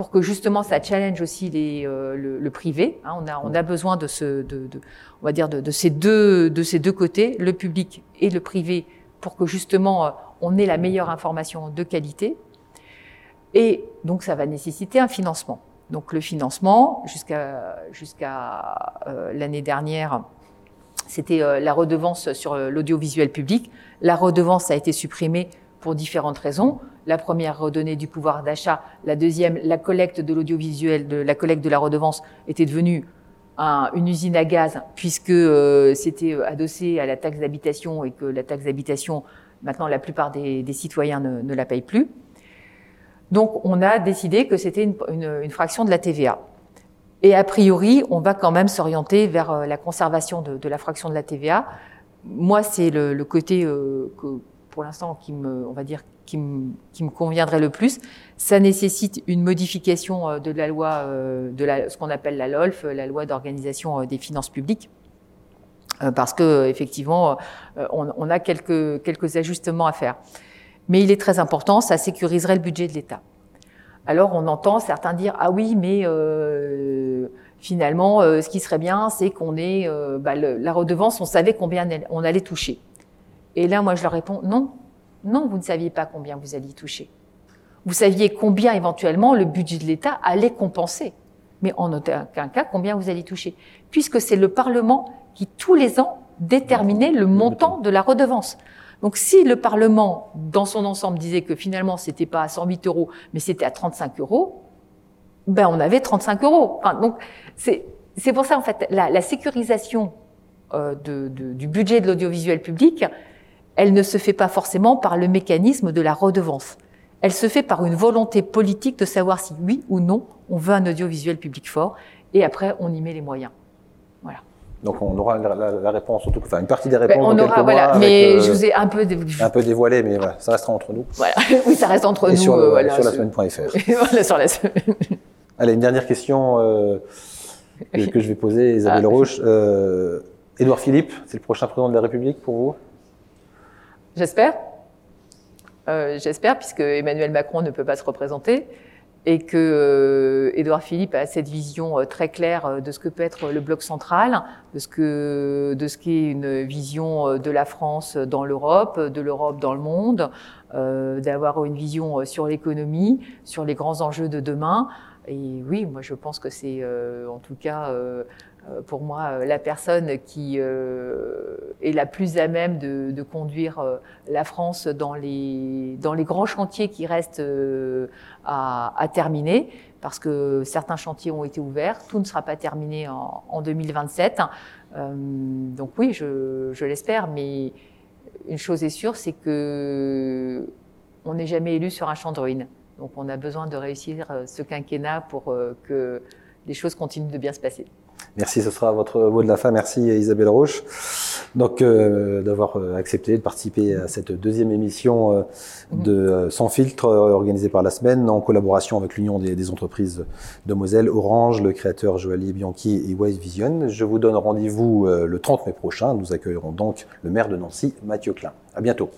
pour que justement ça challenge aussi euh, le, privé. Hein, on, a, besoin de, ces deux, côtés, le public et le privé, pour que justement euh, on ait la meilleure information de qualité. Et donc ça va nécessiter un financement. Donc le financement, jusqu'à euh, l'année dernière, c'était la redevance sur l'audiovisuel public. La redevance a été supprimée pour différentes raisons. La première, redonner du pouvoir d'achat. La deuxième, la collecte de l'audiovisuel, de la collecte de la redevance était devenue un, une usine à gaz puisque euh, c'était adossé à la taxe d'habitation et que la taxe d'habitation, maintenant, la plupart des, citoyens ne, la payent plus. Donc, on a décidé que c'était une, fraction de la TVA. Et a priori, on va quand même s'orienter vers la conservation de, la fraction de la TVA. Moi, c'est le, côté euh, que, pour l'instant, qui me, on va dire, qui me, qui me, conviendrait le plus. Ça nécessite une modification de la loi, de la, ce qu'on appelle la LOLF, la loi d'organisation des finances publiques, parce que effectivement, on, on, a quelques, quelques ajustements à faire. Mais il est très important, ça sécuriserait le budget de l'État. Alors on entend certains dire ah oui, mais euh, finalement, euh, ce qui serait bien, c'est qu'on ait euh, bah, la redevance, on savait combien on allait toucher. Et là, moi, je leur réponds non, non, vous ne saviez pas combien vous alliez toucher. Vous saviez combien éventuellement le budget de l'État allait compenser, mais en aucun cas combien vous alliez toucher, puisque c'est le Parlement qui tous les ans déterminait le montant de la redevance. Donc, si le Parlement, dans son ensemble, disait que finalement c'était pas à 108 euros, mais c'était à 35 euros, ben on avait 35 euros. Enfin, donc c'est c'est pour ça en fait la, la sécurisation euh, de, de, du budget de l'audiovisuel public, elle ne se fait pas forcément par le mécanisme de la redevance. Elle se fait par une volonté politique de savoir si oui ou non on veut un audiovisuel public fort, et après on y met les moyens. Voilà. Donc on aura la, la, la réponse, en tout cas, enfin une partie des Ben, réponses on dans aura, voilà. mois, Mais avec, euh, je vous ai un peu, dé- un peu dévoilé, mais voilà, ça restera entre nous. voilà. oui, ça reste entre Et nous. sur, le, euh, voilà, sur la semaine.fr. voilà, sur la semaine. Allez, une dernière question euh, que, que je vais poser, Isabelle Ah. Roche. Édouard Philippe, c'est le prochain président de la République pour vous? J'espère. Euh, J'espère, puisque Emmanuel Macron ne peut pas se représenter et que euh, Édouard Philippe a cette vision euh, très claire euh, de ce que peut être le bloc central, de ce que de ce qu'est une vision de la France dans l'Europe, de l'Europe dans le monde, euh, d'avoir une vision sur l'économie, sur les grands enjeux de demain. Et oui, moi je pense que c'est euh, en tout cas euh, pour moi euh, la personne qui euh, est la plus à même de, conduire euh, la France dans les, grands chantiers qui restent euh, à, terminer, parce que certains chantiers ont été ouverts, tout ne sera pas terminé en, en 2027. Euh, donc oui, je, l'espère, mais une chose est sûre, c'est que on n'est jamais élu sur un champ de ruines. Donc on a besoin de réussir euh, ce quinquennat pour euh, que les choses continuent de bien se passer. Merci, ce sera votre mot de la fin. Merci Isabelle Roche donc euh, d'avoir euh, accepté de participer à cette deuxième émission euh, de Sans filtre organisée par la semaine en collaboration avec l'Union des, entreprises de Moselle, Orange, le créateur Joaillier Bianchi et Wise Vision. Je vous donne rendez-vous le 30 mai prochain. Nous accueillerons donc le maire de Nancy, Mathieu Klein. À bientôt.